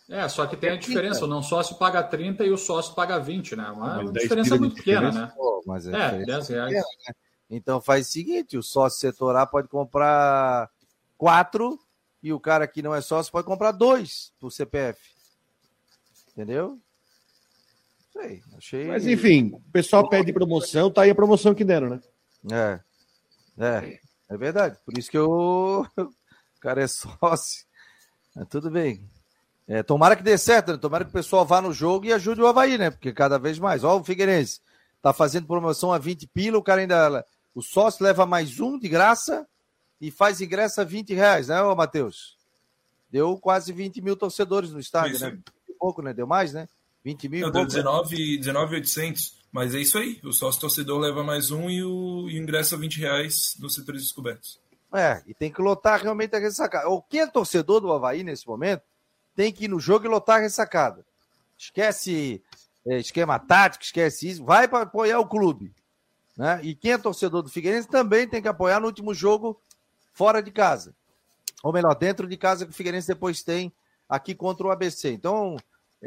É, só que tem a diferença, o não sócio paga 30 e o sócio paga 20, né? Uma, uma diferença muito pequena, né? Pô, mas é, é 10 reais. Pequena, né? Então faz o seguinte, o sócio setor A pode comprar quatro e o cara que não é sócio pode comprar dois por CPF. Entendeu? Sei, achei... Mas enfim, o pessoal pede promoção, tá aí a promoção que deram, né? É, é, é verdade. Por isso que eu... [laughs] o cara é sócio. Mas tudo bem. É, tomara que dê certo, né? tomara que o pessoal vá no jogo e ajude o Havaí, né? Porque cada vez mais. Ó, o Figueirense tá fazendo promoção a 20 pila, o cara ainda. O sócio leva mais um de graça e faz ingresso a 20 reais, né, ô Matheus? Deu quase 20 mil torcedores no estádio, né? pouco, né? Deu mais, né? 20 mil. Não, deu 19, 19,800. Mas é isso aí. O sócio torcedor leva mais um e o, e ingresso a 20 reais nos setores descobertos. É, e tem que lotar realmente a ressacada. O que é torcedor do Havaí nesse momento tem que ir no jogo e lotar a ressacada. Esquece é, esquema tático, esquece isso, vai para apoiar o clube. Né? E quem é torcedor do Figueirense também tem que apoiar no último jogo fora de casa. Ou melhor, dentro de casa que o Figueirense depois tem aqui contra o ABC. Então,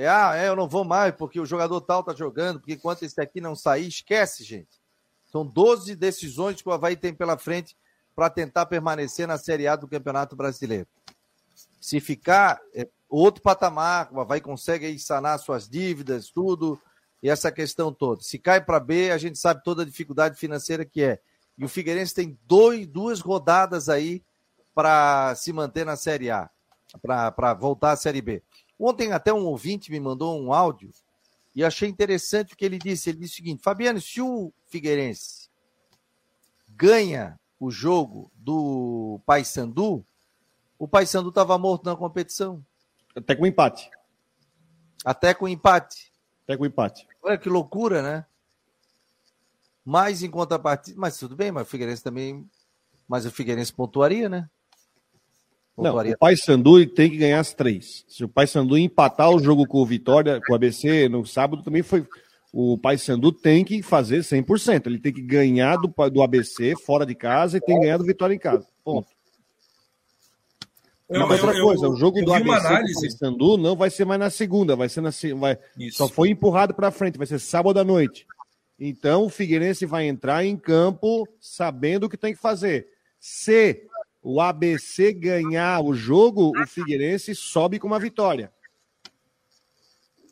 é, ah, é, eu não vou mais porque o jogador tal tá jogando, porque enquanto esse aqui não sair, esquece, gente. São 12 decisões que o Havaí tem pela frente para tentar permanecer na Série A do Campeonato Brasileiro. Se ficar é, outro patamar, o Havaí consegue sanar suas dívidas, tudo, e essa questão toda. Se cai para B, a gente sabe toda a dificuldade financeira que é. E o Figueirense tem dois, duas rodadas aí para se manter na Série A, para voltar à Série B. Ontem até um ouvinte me mandou um áudio e achei interessante o que ele disse. Ele disse o seguinte: Fabiano, se o Figueirense ganha o jogo do Paysandu, o Paysandu estava morto na competição. Até com empate. Até com empate. Até com empate. Olha que loucura, né? Mas em contrapartida, mas tudo bem, mas o Figueirense também, mas o Figueirense pontuaria, né? Não, o Paysandu tem que ganhar as três. Se o Paysandu empatar o jogo com o Vitória, com o ABC no sábado também foi o Paysandu tem que fazer 100%. Ele tem que ganhar do, do ABC fora de casa e tem que ganhar do Vitória em casa. Ponto. Eu, outra eu, coisa, eu, o jogo do ABC análise... Sandu não vai ser mais na segunda, vai ser na vai, só foi empurrado para frente, vai ser sábado à noite. Então o Figueirense vai entrar em campo sabendo o que tem que fazer. Se o ABC ganhar o jogo, o Figueirense sobe com uma vitória.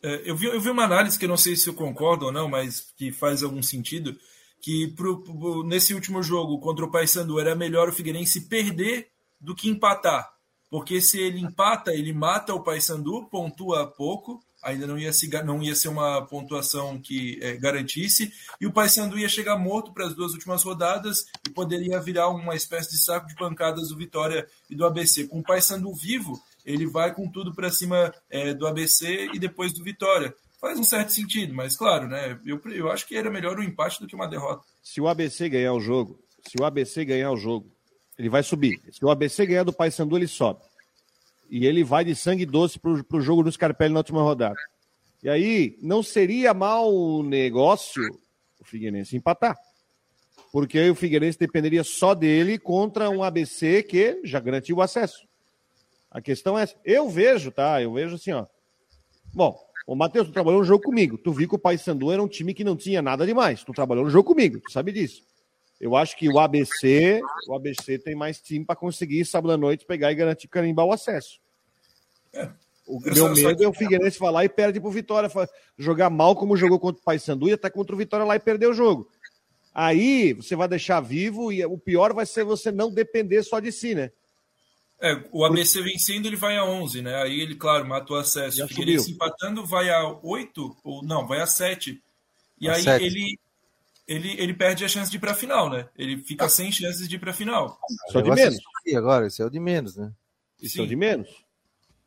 É, eu, vi, eu vi uma análise que eu não sei se eu concordo ou não, mas que faz algum sentido, que pro, nesse último jogo contra o Paysandu era melhor o Figueirense perder do que empatar porque se ele empata, ele mata o Paysandu, pontua pouco, ainda não ia, se, não ia ser uma pontuação que é, garantisse, e o Paysandu ia chegar morto para as duas últimas rodadas e poderia virar uma espécie de saco de pancadas do Vitória e do ABC. Com o Paysandu vivo, ele vai com tudo para cima é, do ABC e depois do Vitória. Faz um certo sentido, mas claro, né? Eu, eu acho que era melhor um empate do que uma derrota. Se o ABC ganhar o jogo, se o ABC ganhar o jogo ele vai subir. Se o ABC ganhar do Paysandu, ele sobe. E ele vai de sangue doce para o jogo do Scarpelli na última rodada. E aí, não seria mau negócio o Figueirense empatar. porque aí o Figueirense dependeria só dele contra um ABC que já garantiu o acesso. A questão é, eu vejo, tá? Eu vejo assim, ó. Bom, o Matheus, tu trabalhou no jogo comigo. Tu viu que o Paysandu era um time que não tinha nada demais. Tu trabalhou no jogo comigo, tu sabe disso. Eu acho que o ABC, o ABC tem mais time para conseguir sábado à noite pegar e garantir carimbar o acesso. É. O meu medo é o Figueirense falar e perde pro Vitória, jogar mal como jogou contra o Paysandu e até contra o Vitória lá e perder o jogo. Aí você vai deixar vivo e o pior vai ser você não depender só de si, né? É, o ABC vencendo, ele vai a 11, né? Aí ele, claro, mata o acesso. o Figueirense empatando vai a 8, ou não, vai a 7. E a aí 7. ele ele, ele perde a chance de ir para a final, né? Ele fica ah. sem chances de ir para a final. Só de menos. Agora, esse é o de menos, né? Isso é o de menos.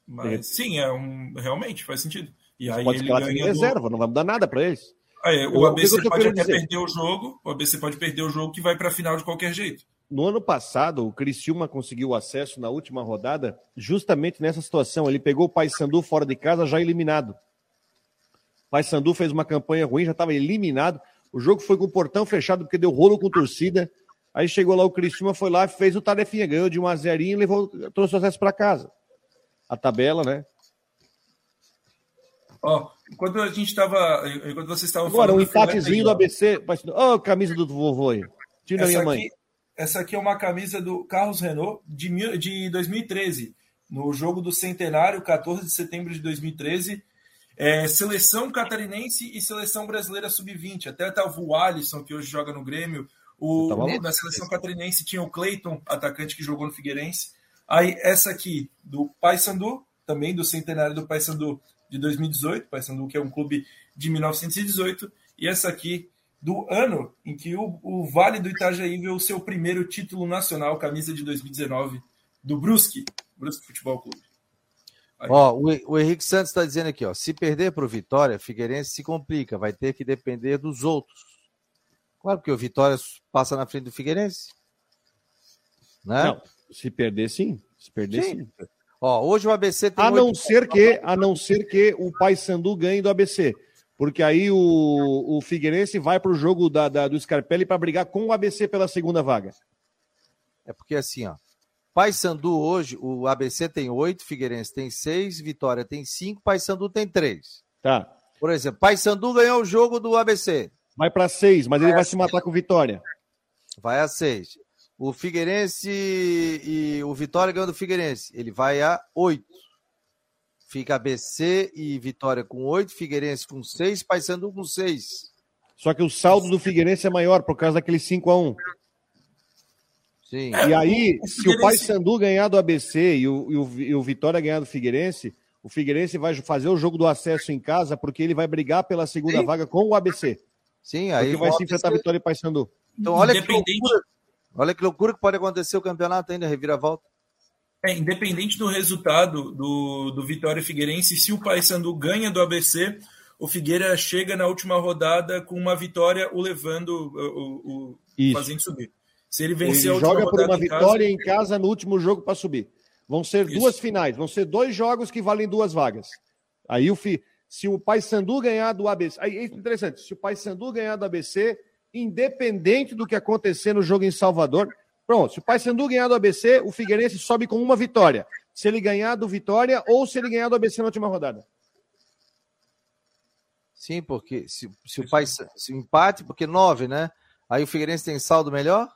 Mas, sim, é um, realmente faz sentido. E aí pode ele ganha reserva, do... não vai mudar nada para eles. Aí, o ABC pode até dizer. perder o jogo, o ABC pode perder o jogo que vai para a final de qualquer jeito. No ano passado, o Criciúma conseguiu acesso na última rodada, justamente nessa situação. Ele pegou o Paysandu fora de casa, já eliminado. O Paysandu fez uma campanha ruim, já estava eliminado. O jogo foi com o portão fechado porque deu rolo com torcida. Aí chegou lá o Criciúma, foi lá, fez o tarefinha, ganhou de 1 a 0 e levou, trouxe o acesso para casa. A tabela, né? Ó, enquanto a gente estava, enquanto vocês estavam Agora, um empatezinho do ABC, ó, oh, camisa do vovô aí. Tira minha mãe. Aqui, essa aqui é uma camisa do Carlos Renault de, de 2013, no jogo do centenário, 14 de setembro de 2013. É, seleção catarinense e seleção brasileira sub-20. Até estava o Alisson, que hoje joga no Grêmio. O, na seleção catarinense tinha o Cleiton, atacante que jogou no Figueirense. Aí essa aqui do Paysandu, também do centenário do Paysandu de 2018, Paysandu que é um clube de 1918, e essa aqui do ano em que o, o Vale do Itajaí viu o seu primeiro título nacional, camisa de 2019 do Brusque, Brusque Futebol Clube. Ó, o, o Henrique Santos está dizendo aqui, ó, se perder para o Vitória, Figueirense se complica, vai ter que depender dos outros. Claro que o Vitória passa na frente do Figueirense. Né? Não, se perder sim, se perder sim. sim. Ó, hoje o ABC tem a não ser que a não ser que o Paysandu ganhe do ABC, porque aí o, o Figueirense vai para o jogo da, da, do Scarpelli para brigar com o ABC pela segunda vaga. É porque assim, ó, Paysandu hoje, o ABC tem oito, Figueirense tem seis, Vitória tem cinco, Paysandu tem três. Tá. Por exemplo, Paysandu ganhou o jogo do ABC. Vai para seis, mas vai ele vai se matar com Vitória. Vai a seis. O Figueirense e o Vitória ganhou do Figueirense. Ele vai a oito. Fica ABC e Vitória com oito, Figueirense com seis, Paysandu com seis. Só que o saldo do Figueirense é maior por causa daquele 5 a 1 Sim. E aí, o se o Paysandu ganhar do ABC e o, e, o, e o Vitória ganhar do Figueirense, o Figueirense vai fazer o jogo do acesso em casa porque ele vai brigar pela segunda Sim. vaga com o ABC. Sim, aí vai se enfrentar Vitória e Paysandu. Então, olha que, loucura, olha que loucura que pode acontecer o campeonato ainda, reviravolta. É, independente do resultado do, do Vitória e Figueirense, se o Paysandu ganha do ABC, o Figueira chega na última rodada com uma vitória, o levando, o, o, o fazendo subir. Se ele vencer ele joga por uma em vitória casa, em casa no último jogo para subir. Vão ser Isso. duas finais, vão ser dois jogos que valem duas vagas. Aí o fi, se o Paysandu ganhar do ABC, aí é interessante, se o Paysandu ganhar do ABC, independente do que acontecer no jogo em Salvador, pronto, se o Paysandu ganhar do ABC, o Figueirense sobe com uma vitória. Se ele ganhar do Vitória ou se ele ganhar do ABC na última rodada. Sim, porque se, se o Pai se empate, porque nove, né? Aí o Figueirense tem saldo melhor?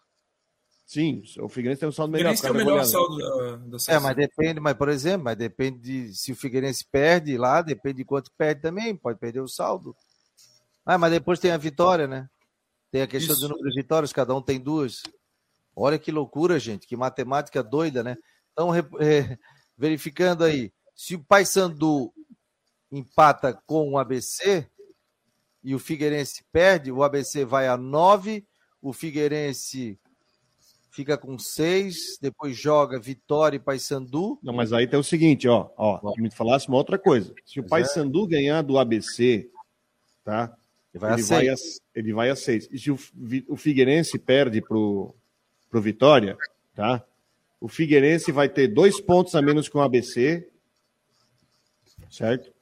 Sim, o Figueirense tem um saldo melhor. O Figueirense tem o melhor saldo da, da É, mas depende, mas por exemplo, mas depende de se o Figueirense perde lá, depende de quanto perde também, pode perder o saldo. Ah, mas depois tem a vitória, né? Tem a questão Isso. do número de vitórias, cada um tem duas. Olha que loucura, gente, que matemática doida, né? Então, é, verificando aí, se o Paysandu empata com o ABC e o Figueirense perde, o ABC vai a 9, o Figueirense fica com seis, depois joga Vitória e Paysandu. Não, mas aí tem o seguinte, ó, ó, que me falasse uma outra coisa. Se o é. Paysandu é. ganhar do ABC, tá? Ele vai, ele a vai, a, ele vai a seis. E se o, o Figueirense perde pro, pro Vitória, tá? O Figueirense vai ter dois pontos a menos que o ABC, certo?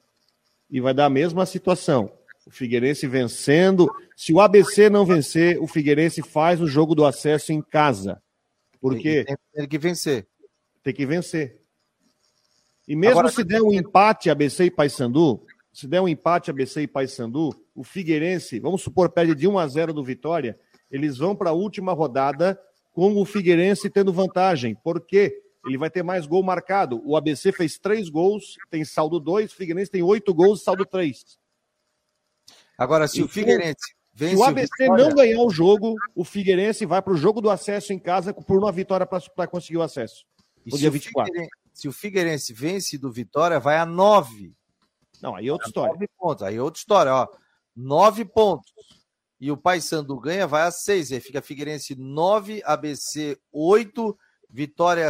E vai dar a mesma situação. O Figueirense vencendo. Se o ABC não vencer, o Figueirense faz o jogo do acesso em casa. Porque Tem, tem que vencer. tem que vencer. E mesmo Agora- se der um empate ABC e Paysandu, se der um empate ABC e Paysandu, o Figueirense, vamos supor, perde de 1 a 0 do Vitória, eles vão para a última rodada com o Figueirense tendo vantagem. Por quê? Ele vai ter mais gol marcado. O ABC fez três gols, tem saldo 2, o Figueirense tem oito gols, saldo 3. Agora, se o Então, Figueirense vence Se o ABC Vitória- não ganhar o jogo, o Figueirense vai para o jogo do acesso em casa por uma vitória para conseguir o acesso. e no se dia o 24. Figueirense- se o Figueirense vence do Vitória, vai a nove. Não, aí é outra história. Nove pontos. Aí é outra história, ó. Nove pontos. E o Paysandu ganha, vai a seis. Aí fica Figueirense nove, ABC oito, Vitória,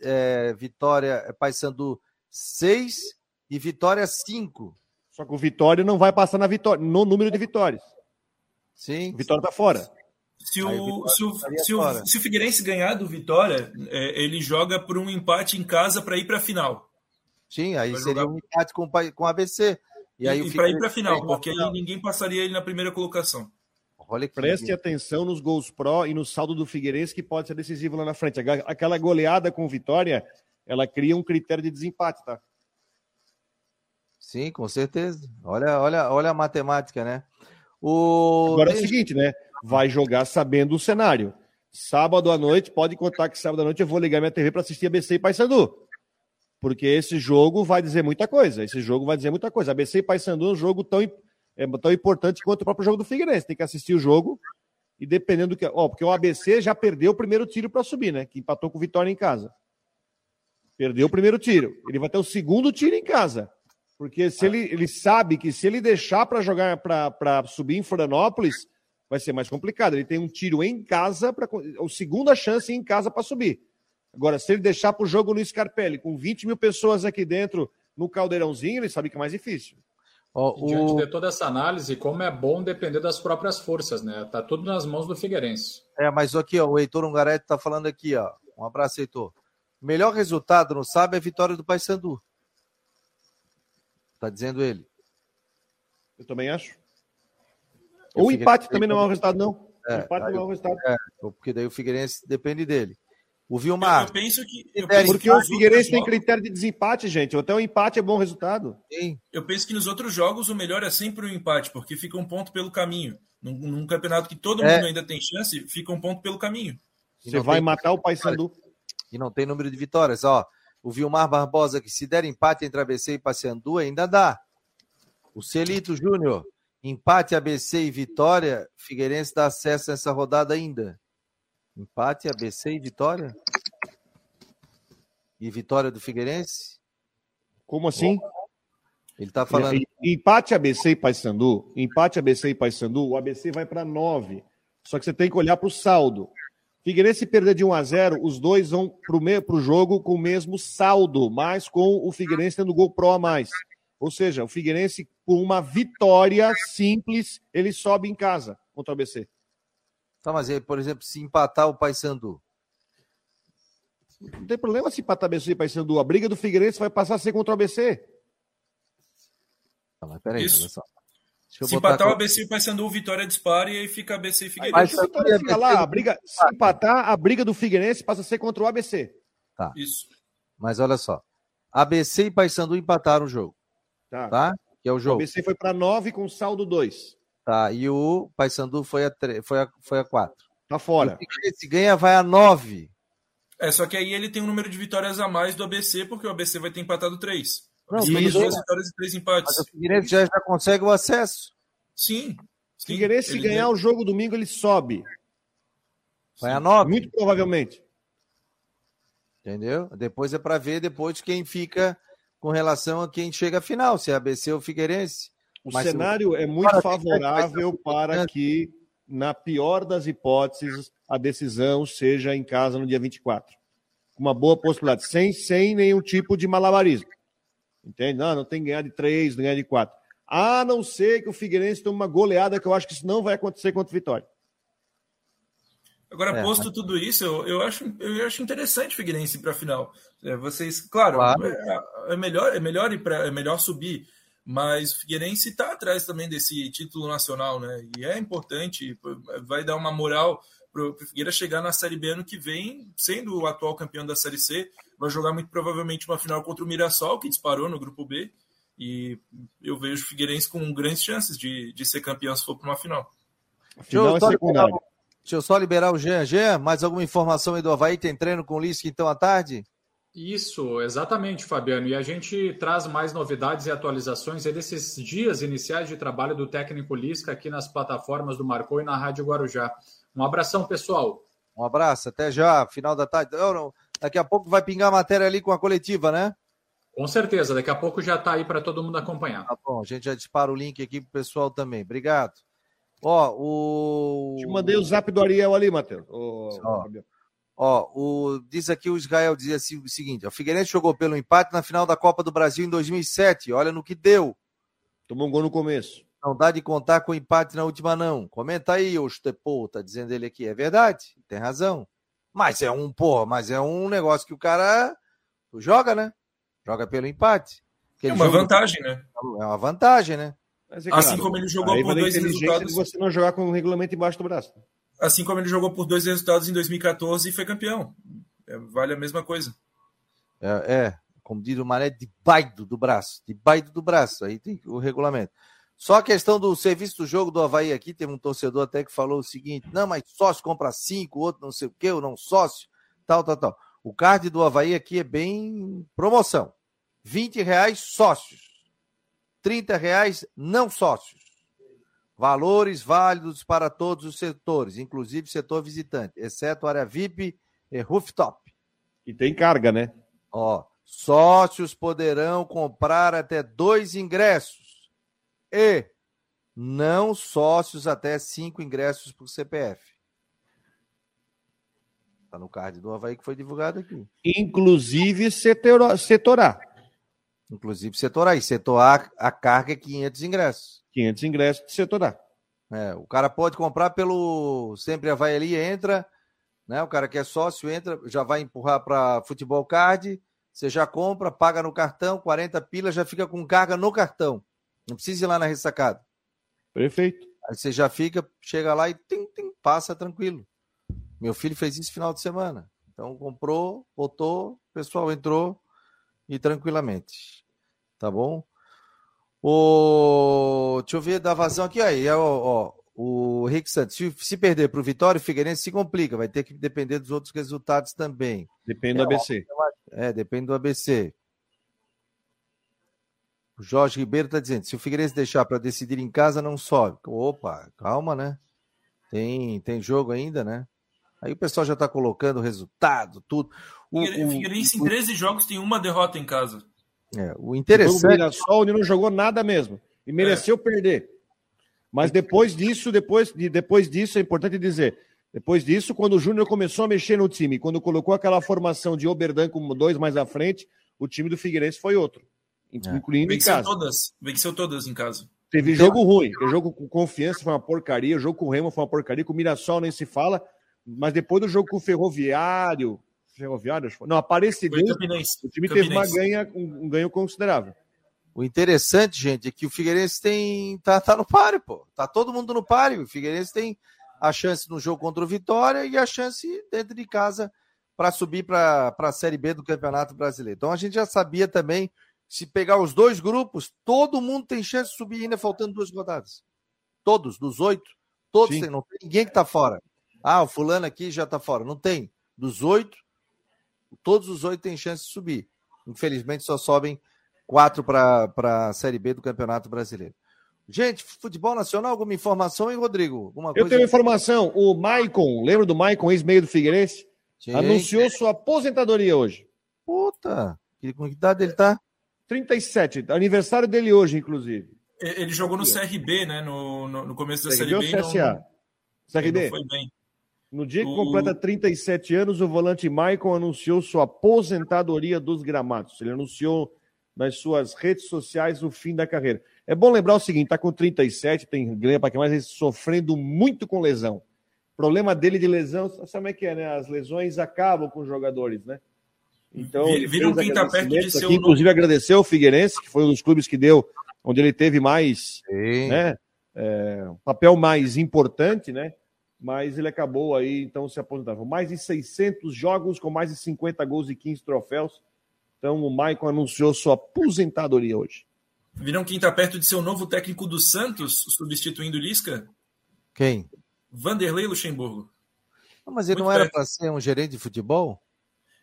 é, Vitória, Paysandu seis e Vitória cinco. Só que o Vitória não vai passar na vitória, no número de vitórias. Sim. O Vitória tá fora. Se o se, o, se, o, se o Figueirense ganhar do Vitória, é, ele joga por um empate em casa para ir para a final. Sim, aí Vai seria jogar- um empate com, com ABC. E, E, aí o para ir para a final, porque aí ninguém passaria ele na primeira colocação. Olha que Preste atenção nos gols pró e no saldo do Figueirense, que pode ser decisivo lá na frente. Aquela- Aquela goleada com Vitória, ela cria um critério de desempate, tá? Sim, com certeza. Olha, olha, olha a matemática, né? O... Agora é o seguinte, né? Vai jogar sabendo o cenário. Sábado à noite, pode contar que sábado à noite eu vou ligar minha TV para assistir ABC e Paysandu. Porque esse jogo vai dizer muita coisa. Esse jogo vai dizer muita coisa. ABC e Paysandu é um jogo tão, é, tão importante quanto o próprio jogo do Figueirense. Tem que assistir o jogo e dependendo do que. Ó, porque o ABC já perdeu o primeiro tiro para subir, né? Que empatou com o Vitória em casa. Perdeu o primeiro tiro. Ele vai ter o segundo tiro em casa. Porque se ele, ele sabe que se ele deixar para jogar para subir em Florianópolis, vai ser mais complicado. Ele tem um tiro em casa, para a segunda chance em casa para subir. Agora, se ele deixar para o jogo no Scarpelli, com 20 mil pessoas aqui dentro, no caldeirãozinho, ele sabe que é mais difícil. Ó, E diante o... de toda essa análise, como é bom depender das próprias forças, né? Tá tudo nas mãos do Figueirense. É, mas aqui, ó, o Heitor Ungaretti tá falando aqui, ó. Um abraço, Heitor. Melhor resultado no sábado é a vitória do Paysandu. Tá dizendo ele. Eu também acho. Ou fico- empate também não é um resultado, não. É, empate não é um resultado. Porque daí o Figueirense depende dele. O Vilmar, eu penso que. Eu penso Porque que o Figueirense tem critério de desempate, gente. Até o empate é bom resultado. hein? Eu penso que nos outros jogos o melhor é sempre o empate, porque fica um ponto pelo caminho. Num, num campeonato que todo É. mundo ainda tem chance, fica um ponto pelo caminho. E Você vai tem- matar o Paysandu. E não tem número de vitórias. Ó, o Vilmar Barbosa, que se der empate entre ABC e Paysandu, ainda dá. O Celito Júnior, empate ABC e Vitória, Figueirense dá acesso nessa rodada ainda. Empate ABC e Vitória? E vitória do Figueirense? Como assim? Ele tá falando. E- Empate ABC e Paysandu, empate ABC e Paysandu, o ABC vai para 9. Só que você tem que olhar para o saldo. Figueirense perder de 1 a 0, os dois vão para o jogo com o mesmo saldo, mas com o Figueirense tendo gol pró a mais. Ou seja, o Figueirense, com uma vitória simples, ele sobe em casa contra o ABC. Tá, mas aí, por exemplo, se empatar o Paysandu. Não tem problema se empatar ABC e Paysandu. A briga do Figueirense vai passar a ser contra o ABC. Tá, mas peraí, Isso. olha só. Deixa eu Se empatar o ABC e o Paysandu, Vitória dispara e aí fica ABC e Mas- Figueirense. Se vitória fica lá, a briga, se empatar, a briga do Figueirense passa a ser contra o ABC. Isso. Mas olha só. ABC e Paysandu empataram o jogo, Tá? tá? Que é o O jogo. ABC foi para 9 com saldo 2. Tá, e o Paysandu foi a, tre... foi a, foi a 4. Tá fora. O Figueirense ganha, vai a 9. É, só que aí ele tem um número de vitórias a mais do ABC, porque o ABC vai ter empatado três. Não, isso. duas vitórias e três Mas empates. o Figueirense já, já consegue o acesso. Sim. sim. Figueirense, se ganhar o jogo domingo, ele sobe. Vai a 9. Muito provavelmente. Entendeu? Depois é para ver depois quem fica com relação a quem chega à final, se é ABC ou Figueirense. O Mas cenário é muito favorável para que, na pior das hipóteses, a decisão seja em casa no dia 24. Com uma boa possibilidade, sem, sem nenhum tipo de malabarismo. Entende? Não, não tem que ganhar de três, não ganhar de quatro. A não ser que o Figueirense tome uma goleada, que eu acho que isso não vai acontecer contra o Vitória. Agora, É, posto tudo isso, eu, eu, acho, eu acho interessante o Figueirense para a final. É, vocês, claro, Claro. É, é melhor, é melhor ir pra, é melhor subir mas o Figueirense está atrás também desse título nacional, né? E é importante, vai dar uma moral para o Figueira chegar na Série B ano que vem, sendo o atual campeão da Série C, vai jogar muito provavelmente uma final contra o Mirassol, que disparou no grupo B, e eu vejo o Figueirense com grandes chances de, de ser campeão se for para uma final. Final deixa, eu é liberar, deixa eu só liberar o Jean. Jean, mais alguma informação aí do Havaí? Tem treino com o Lisca então à tarde? Isso, exatamente, Fabiano. E a gente traz mais novidades e atualizações desses dias iniciais de trabalho do técnico Lisca aqui nas plataformas do Marcou e na Rádio Guarujá. Um abração, pessoal. Um abraço, até já, final da tarde. Daqui a pouco vai pingar a matéria ali com a coletiva, né? Com certeza, daqui a pouco já está aí para todo mundo acompanhar. Tá bom, a gente já dispara o link aqui para o pessoal também. Obrigado. Ó, o. Te mandei o zap do Ariel ali, Matheus. Ó, Ó, o, diz aqui o Israel, dizia assim, o seguinte: o Figueirense jogou pelo empate na final da Copa do Brasil em 2007. Olha no que deu. Tomou um gol no começo. Não dá de contar com empate na última, não. Comenta aí, o Stepou, tá dizendo ele aqui. É verdade, tem razão. Mas é um, porra, mas é um negócio que o cara joga, né? Joga pelo empate. é uma vantagem, né? É uma vantagem, né? É claro, assim como ele jogou por dois resultados. você não jogar com o regulamento embaixo do braço assim como ele jogou por dois resultados em 2014 e foi campeão. É, vale a mesma coisa. É, é como diz o Mané, de baixo do braço. De baixo do braço. Aí tem o regulamento. Só a questão do serviço do jogo do Havaí aqui, tem um torcedor até que falou o seguinte: não, mas sócio compra cinco, outro não sei o quê, ou não sócio, tal, tal, tal. O card do Havaí aqui é bem promoção. 20 reais sócios. 30 reais não sócios. Valores válidos para todos os setores, inclusive setor visitante, exceto área VIP e rooftop. E tem carga, né? Ó, sócios poderão comprar até dois ingressos e não sócios até cinco ingressos por CPF. Tá no card do Havaí que foi divulgado aqui. Inclusive setor, setor A. Inclusive setor A. E setor A, a carga é 500 ingressos. 500 ingressos de setor A. É, o cara pode comprar pelo sempre vai ali entra, né? O cara que é sócio entra, já vai empurrar para futebol card, você já compra, paga no cartão, 40 pilas, já fica com carga no cartão. Não precisa ir lá na ressacada. Perfeito. Aí você já fica, chega lá e tem, tem, passa tranquilo. Meu filho fez isso final de semana. Então comprou, botou, o pessoal entrou e tranquilamente. Tá bom? O... Deixa eu ver da vazão aqui. Aí, ó, ó, o Rick Santos. Se, se perder para o Vitória, o Figueirense se complica. Vai ter que depender dos outros resultados também. Depende é, do ABC. É, depende do ABC. O Jorge Ribeiro está dizendo: se o Figueirense deixar para decidir em casa, não sobe. Opa, calma, né? Tem, tem jogo ainda, né? Aí o pessoal já está colocando o resultado, tudo. O, o Figueirense o, em 13 jogos tem uma derrota em casa. É, o interessante. O Mirassol ele não jogou nada mesmo. E mereceu é. perder. Mas depois disso, depois, de, depois disso, é importante dizer. Depois disso, quando o Júnior começou a mexer no time, quando colocou aquela formação de Oberdan como dois mais à frente, o time do Figueirense foi outro. É. Incluindo Venceu em casa. Todas. Venceu todas em casa. Teve jogo ruim. O jogo com confiança foi uma porcaria. O jogo com o Remo foi uma porcaria. Com o Mirassol nem se fala. Mas depois do jogo com o Ferroviário, Ferroviário? Não, Aparecidense. O time teve uma ganha, um, ganho considerável. O interessante, gente, é que o Figueirense tem tá, tá no páreo, pô. Tá todo mundo no páreo. O Figueirense tem a chance no jogo contra o Vitória e a chance dentro de casa para subir para a Série B do Campeonato Brasileiro. Então a gente já sabia também, se pegar os dois grupos, todo mundo tem chance de subir ainda faltando duas rodadas. Todos, dos oito, todos tem, não tem ninguém que está fora. Ah, o fulano aqui já está fora. Não tem. Dos oito, todos os oito têm chance de subir. Infelizmente, só sobem quatro para a Série B do Campeonato Brasileiro. Gente, futebol nacional, alguma informação, hein, Rodrigo? Alguma Eu tenho informação. O Maicon, lembra do Maicon, ex-meio do Figueirense? Anunciou sua aposentadoria hoje. Puta, com que idade ele tá? 37, aniversário dele hoje, inclusive. Ele jogou no CRB, né? No, no, no começo da CRB Série B. Ou CSA? Não, CRB? Foi bem. No dia que o... completa 37 anos, o volante Maicon anunciou sua aposentadoria dos gramados. Ele anunciou nas suas redes sociais o fim da carreira. É bom lembrar o seguinte: está com 37, tem ganha para que mais, ele sofrendo muito com lesão. O problema dele de lesão, sabe como é que é, né? As lesões acabam com os jogadores, né? Então, vira um quem tá perto de ser aqui, Inclusive, agradecer ao Figueirense, que foi um dos clubes que deu onde ele teve mais, Sim. né, é, um papel mais importante, né? Mas ele acabou aí, então, se aposentando. Mais de 600 jogos, com mais de 50 gols e 15 troféus. Então, o Maicon anunciou sua aposentadoria hoje. Viram quem está perto de ser o novo técnico do Santos, substituindo o Lisca? Quem? Vanderlei Luxemburgo. Não, mas ele Muito não era para ser um gerente de futebol?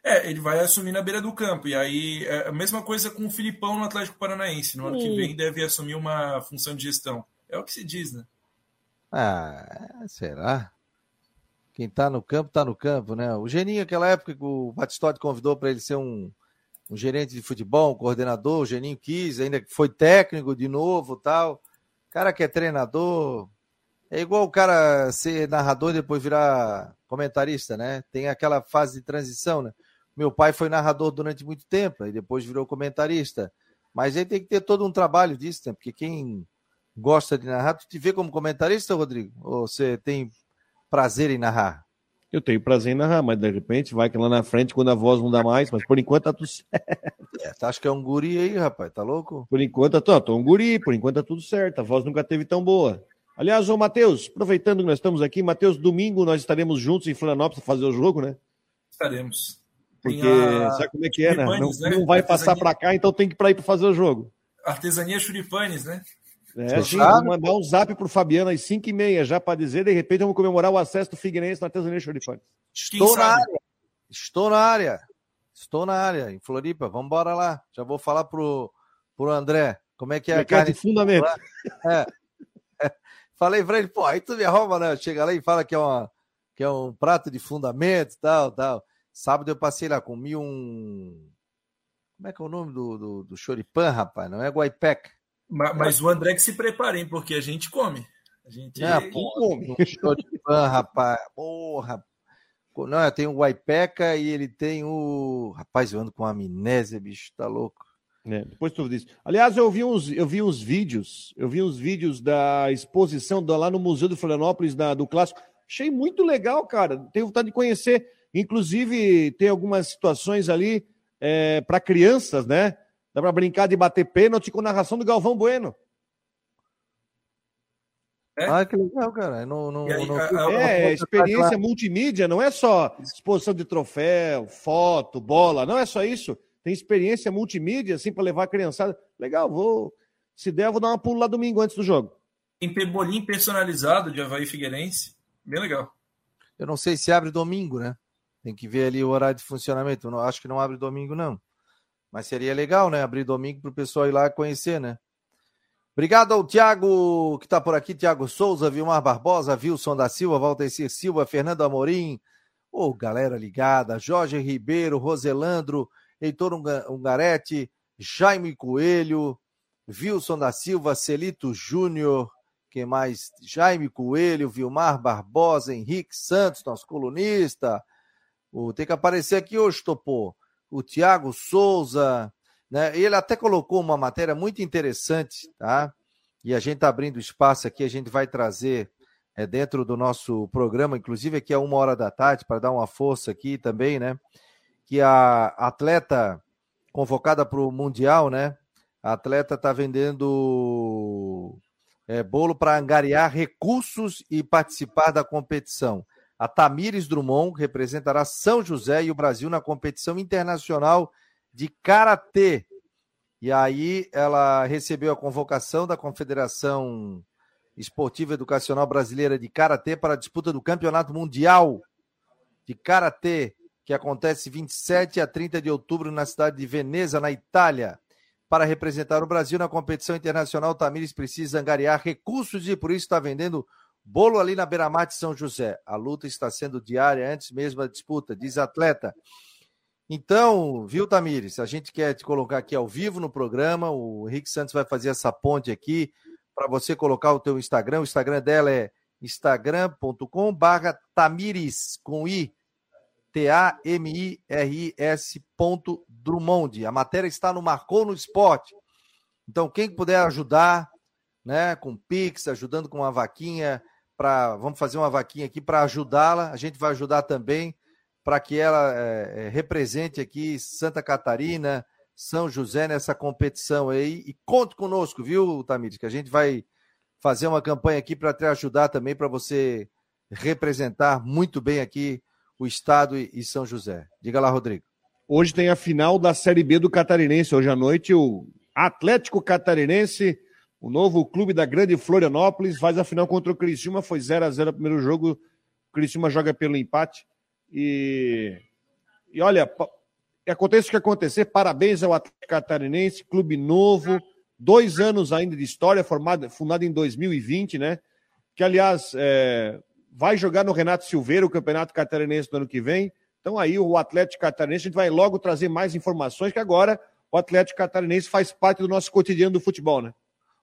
É, ele vai assumir na beira do campo. E aí, é a mesma coisa com o Filipão no Atlético Paranaense. No ano que vem deve assumir uma função de gestão. É o que se diz, né? Ah, será? Quem tá no campo, tá no campo, né? O Geninho, aquela época que o Batistotti convidou para ele ser um, um gerente de futebol, um coordenador, o Geninho quis, ainda foi técnico de novo tal. Cara que é treinador, é igual o cara ser narrador e depois virar comentarista, né? Tem aquela fase de transição, né? Meu pai foi narrador durante muito tempo e depois virou comentarista. Mas aí tem que ter todo um trabalho disso, né? Porque quem gosta de narrar, tu te vê como comentarista, Rodrigo? Ou você tem prazer em narrar? Eu tenho prazer em narrar, mas de repente vai que lá na frente, quando a voz não dá mais, mas por enquanto tá tudo certo. É, tu acha que é um guri aí, rapaz? Tá louco? Por enquanto, eu tô, tô um guri, por enquanto tá tudo certo. A voz nunca teve tão boa. Aliás, ô Matheus, aproveitando que nós estamos aqui, Matheus, domingo nós estaremos juntos em Florianópolis para fazer o jogo, né? Estaremos. Porque a- sabe como é que é, né? Não, Churipanes, né? não vai passar para cá, então tem que ir para ir para fazer o jogo. Artesania Churipanes, né? É, sim, vou mandar um zap pro Fabiano às 5 e meia já para dizer, de repente vamos comemorar o acesso do Figueirense na Artesania Choripane. Quem Estou na área. Estou na área. Estou na área, em Floripa. Vamos embora lá. Já vou falar pro, pro André como é que é a carne. de fundamento. Falei pra ele, pô, aí tu me arruma, né? Chega lá e fala que é, uma, que é um prato de fundamento, tal, tal. Sábado eu passei lá, comi um. Como é que é o nome do, do, do choripan, rapaz? Não é guaipeca. Ma- Mas o André que se prepare, hein, porque a gente come. A gente É, pô, come. [laughs] um choripan, rapaz. Porra. Não, tem o guaipeca e ele tem o. Rapaz, eu ando com amnésia, bicho, tá louco. É, depois tu diz. Aliás, eu vi uns, eu vi uns vídeos, eu vi uns vídeos da exposição da- lá no Museu de Florianópolis da- do Clássico. Achei muito legal, cara. Tenho vontade de conhecer. Inclusive, tem algumas situações ali para crianças, né? Dá para brincar de bater pênalti com narração do Galvão Bueno. É? Ah, que legal, cara. Não, não, aí, não- a- a- É, experiência multimídia, não é só exposição de troféu, foto, bola, não é só isso. Tem experiência multimídia, assim, para levar a criançada. Legal, vou. Se der, eu vou dar uma pulo lá domingo antes do jogo. tem pebolim personalizado de Havaí Figueirense. Bem legal. Eu não sei se abre domingo, né? Tem que ver ali o horário de funcionamento. Não, acho que não abre domingo, não. Mas seria legal, né? Abrir domingo para o pessoal ir lá conhecer, né? Obrigado ao Tiago, que está por aqui, Tiago Souza, Vilmar Barbosa, Wilson da Silva, Valtecir Silva, Fernando Amorim, ô galera ligada, Jorge Ribeiro, Roselandro, Heitor Unga- Ungarete, Jaime Coelho, Wilson da Silva, Celito Júnior, quem mais? Jaime Coelho, Vilmar Barbosa, Henrique Santos, nosso colunista. O, tem que aparecer aqui hoje, Topô. O Tiago Souza, né? Ele até colocou uma matéria muito interessante, tá? E a gente está abrindo espaço aqui, a gente vai trazer é, dentro do nosso programa, inclusive aqui a uma hora da tarde, para dar uma força aqui também, né? Que a atleta convocada para o Mundial, né? A atleta está vendendo é, bolo para angariar recursos e participar da competição. A Tamires Drummond representará São José e o Brasil na competição internacional de karatê. E aí ela recebeu a convocação da Confederação Esportiva Educacional Brasileira de Karatê para a disputa do Campeonato Mundial de Karatê, que acontece 27 a 30 de outubro na cidade de Veneza, na Itália. Para representar o Brasil na competição internacional, Tamires precisa angariar recursos e por isso está vendendo bolo ali na beira-mar de São José. A luta está sendo diária antes mesmo da disputa, diz atleta. Então, viu, Tamires? A gente quer te colocar aqui ao vivo no programa. O Henrique Santos vai fazer essa ponte aqui para você colocar o teu Instagram. O Instagram dela é instagram.com barra Tamires, com I, T-A-M-I-R-I-S ponto Drummond. A matéria está no Marcou no Esporte. Então, quem puder ajudar, né, com Pix, ajudando com uma vaquinha, para vamos fazer uma vaquinha aqui para ajudá-la. A gente vai ajudar também para que ela é, é, represente aqui Santa Catarina, São José nessa competição aí. E conte conosco, viu, Tamires, que a gente vai fazer uma campanha aqui para te ajudar também, para você representar muito bem aqui o Estado e São José. Diga lá, Rodrigo. Hoje tem a final da Série B do Catarinense. Hoje à noite, o Atlético Catarinense, o novo clube da grande Florianópolis, faz a final contra o Criciúma. Foi 0 a 0 o primeiro jogo. O Criciúma joga pelo empate. E, e olha, aconteça o que acontecer, parabéns ao Atlético Catarinense, clube novo, dois anos ainda de história, formado, fundado em 2020, né? Que, aliás, é, vai jogar no Renato Silveira o Campeonato Catarinense do ano que vem. Então, aí, o Atlético Catarinense, a gente vai logo trazer mais informações, que agora o Atlético Catarinense faz parte do nosso cotidiano do futebol, né?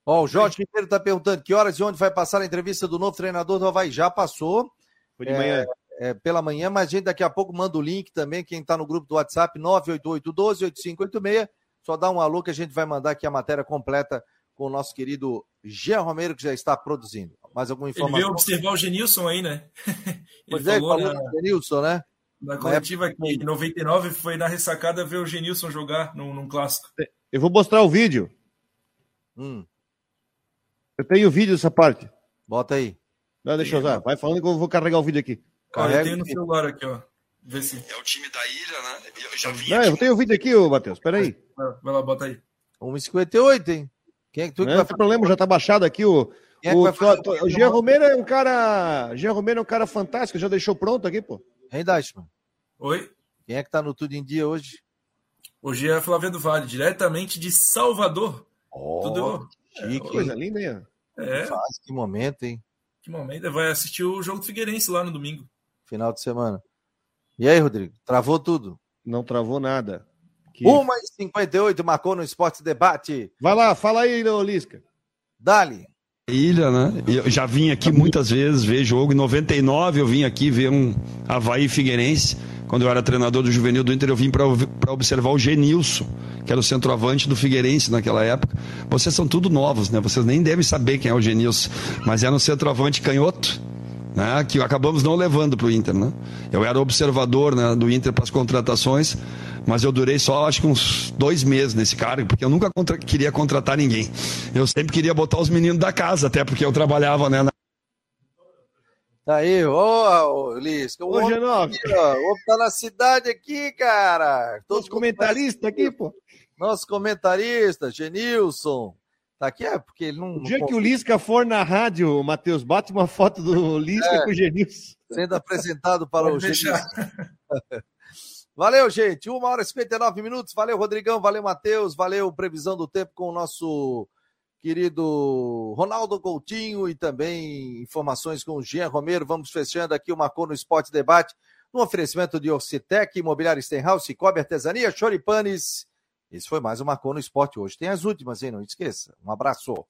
Ó, oh, o Jorge Ribeiro está perguntando que horas e onde vai passar a entrevista do novo treinador do Havaí. Já passou. Foi de manhã. É, é, pela manhã, mas a gente daqui a pouco manda o link também. Quem está no grupo do WhatsApp, 98812-8586. Só dá um alô que a gente vai mandar aqui a matéria completa com o nosso querido Jean Romero, que já está produzindo. Mais alguma informação? Ele veio observar o Genilson aí, né? [laughs] Pois é, falou, falou na... Genilson, né? Na coletiva aqui, em 99, foi na ressacada ver o Genilson jogar num, num clássico. Eu vou mostrar o vídeo. Hum. Eu tenho o vídeo dessa parte. Bota aí. Não, deixa eu usar. Vai falando que eu vou carregar o vídeo aqui. Carrega eu tenho no celular aqui, ó. Vê se... É o time da ilha, né? Eu já vi. Não, eu tenho o vídeo aqui, ô Matheus. Espera aí. Vai lá, bota aí. 1,58, hein? Quem é que tu não, que vai... tem problema, já tá baixado aqui o. É o, o, o Jean Romero é um cara. Jean Romero é um cara fantástico, já deixou pronto aqui, pô. Hein, Dashman? Oi? Quem é que tá no Tudo em Dia hoje? Hoje é Flávio do Vale, diretamente de Salvador. Oh, Tudo chique, é, coisa linda, hein? É. Faz, que momento, hein? Que momento. Vai assistir o jogo do Figueirense lá no domingo. Final de semana. E aí, Rodrigo? Travou tudo? Não travou nada. Que... 1h58 marcou no Esporte Debate. Vai lá, fala aí, Lisca. Dali. Ilha, né? Eu já vim aqui muitas vezes ver jogo. Em 99 eu vim aqui ver um Havaí Figueirense. Quando eu era treinador do Juvenil do Inter, eu vim para observar o Genilson, que era o centroavante do Figueirense naquela época. Vocês são tudo novos, né? Vocês nem devem saber quem é o Genilson, mas era um centroavante canhoto, né? Que acabamos não levando para o Inter, né? Eu era observador né, do Inter para as contratações mas eu durei só acho que uns dois meses nesse cargo, porque eu nunca contra queria contratar ninguém. Eu sempre queria botar os meninos da casa, até porque eu trabalhava, né? Na... Tá aí, ô, ô Lisca. Homem, aqui, ó, o homem tá na cidade aqui, cara. Todos comentaristas aqui, pô. Nosso comentarista, Genilson. Tá aqui, é porque ele não. O dia não que o Lisca for na rádio, Matheus, bate uma foto do [laughs] Lisca é, com o Genilson. Sendo apresentado para Pode o Genilson. [laughs] Valeu, gente. Uma hora e 59 minutos. Valeu, Rodrigão. Valeu, Matheus. Valeu, previsão do tempo com o nosso querido Ronaldo Coutinho e também informações com o Jean Romero. Vamos fechando aqui o Marcou no Esporte Debate no oferecimento de Orcitec, Imobiliário Stenhouse, Cobre Artesania, Choripanes. Esse foi mais um Marcou no Esporte hoje. Tem as últimas, hein? Não esqueça. Um abraço.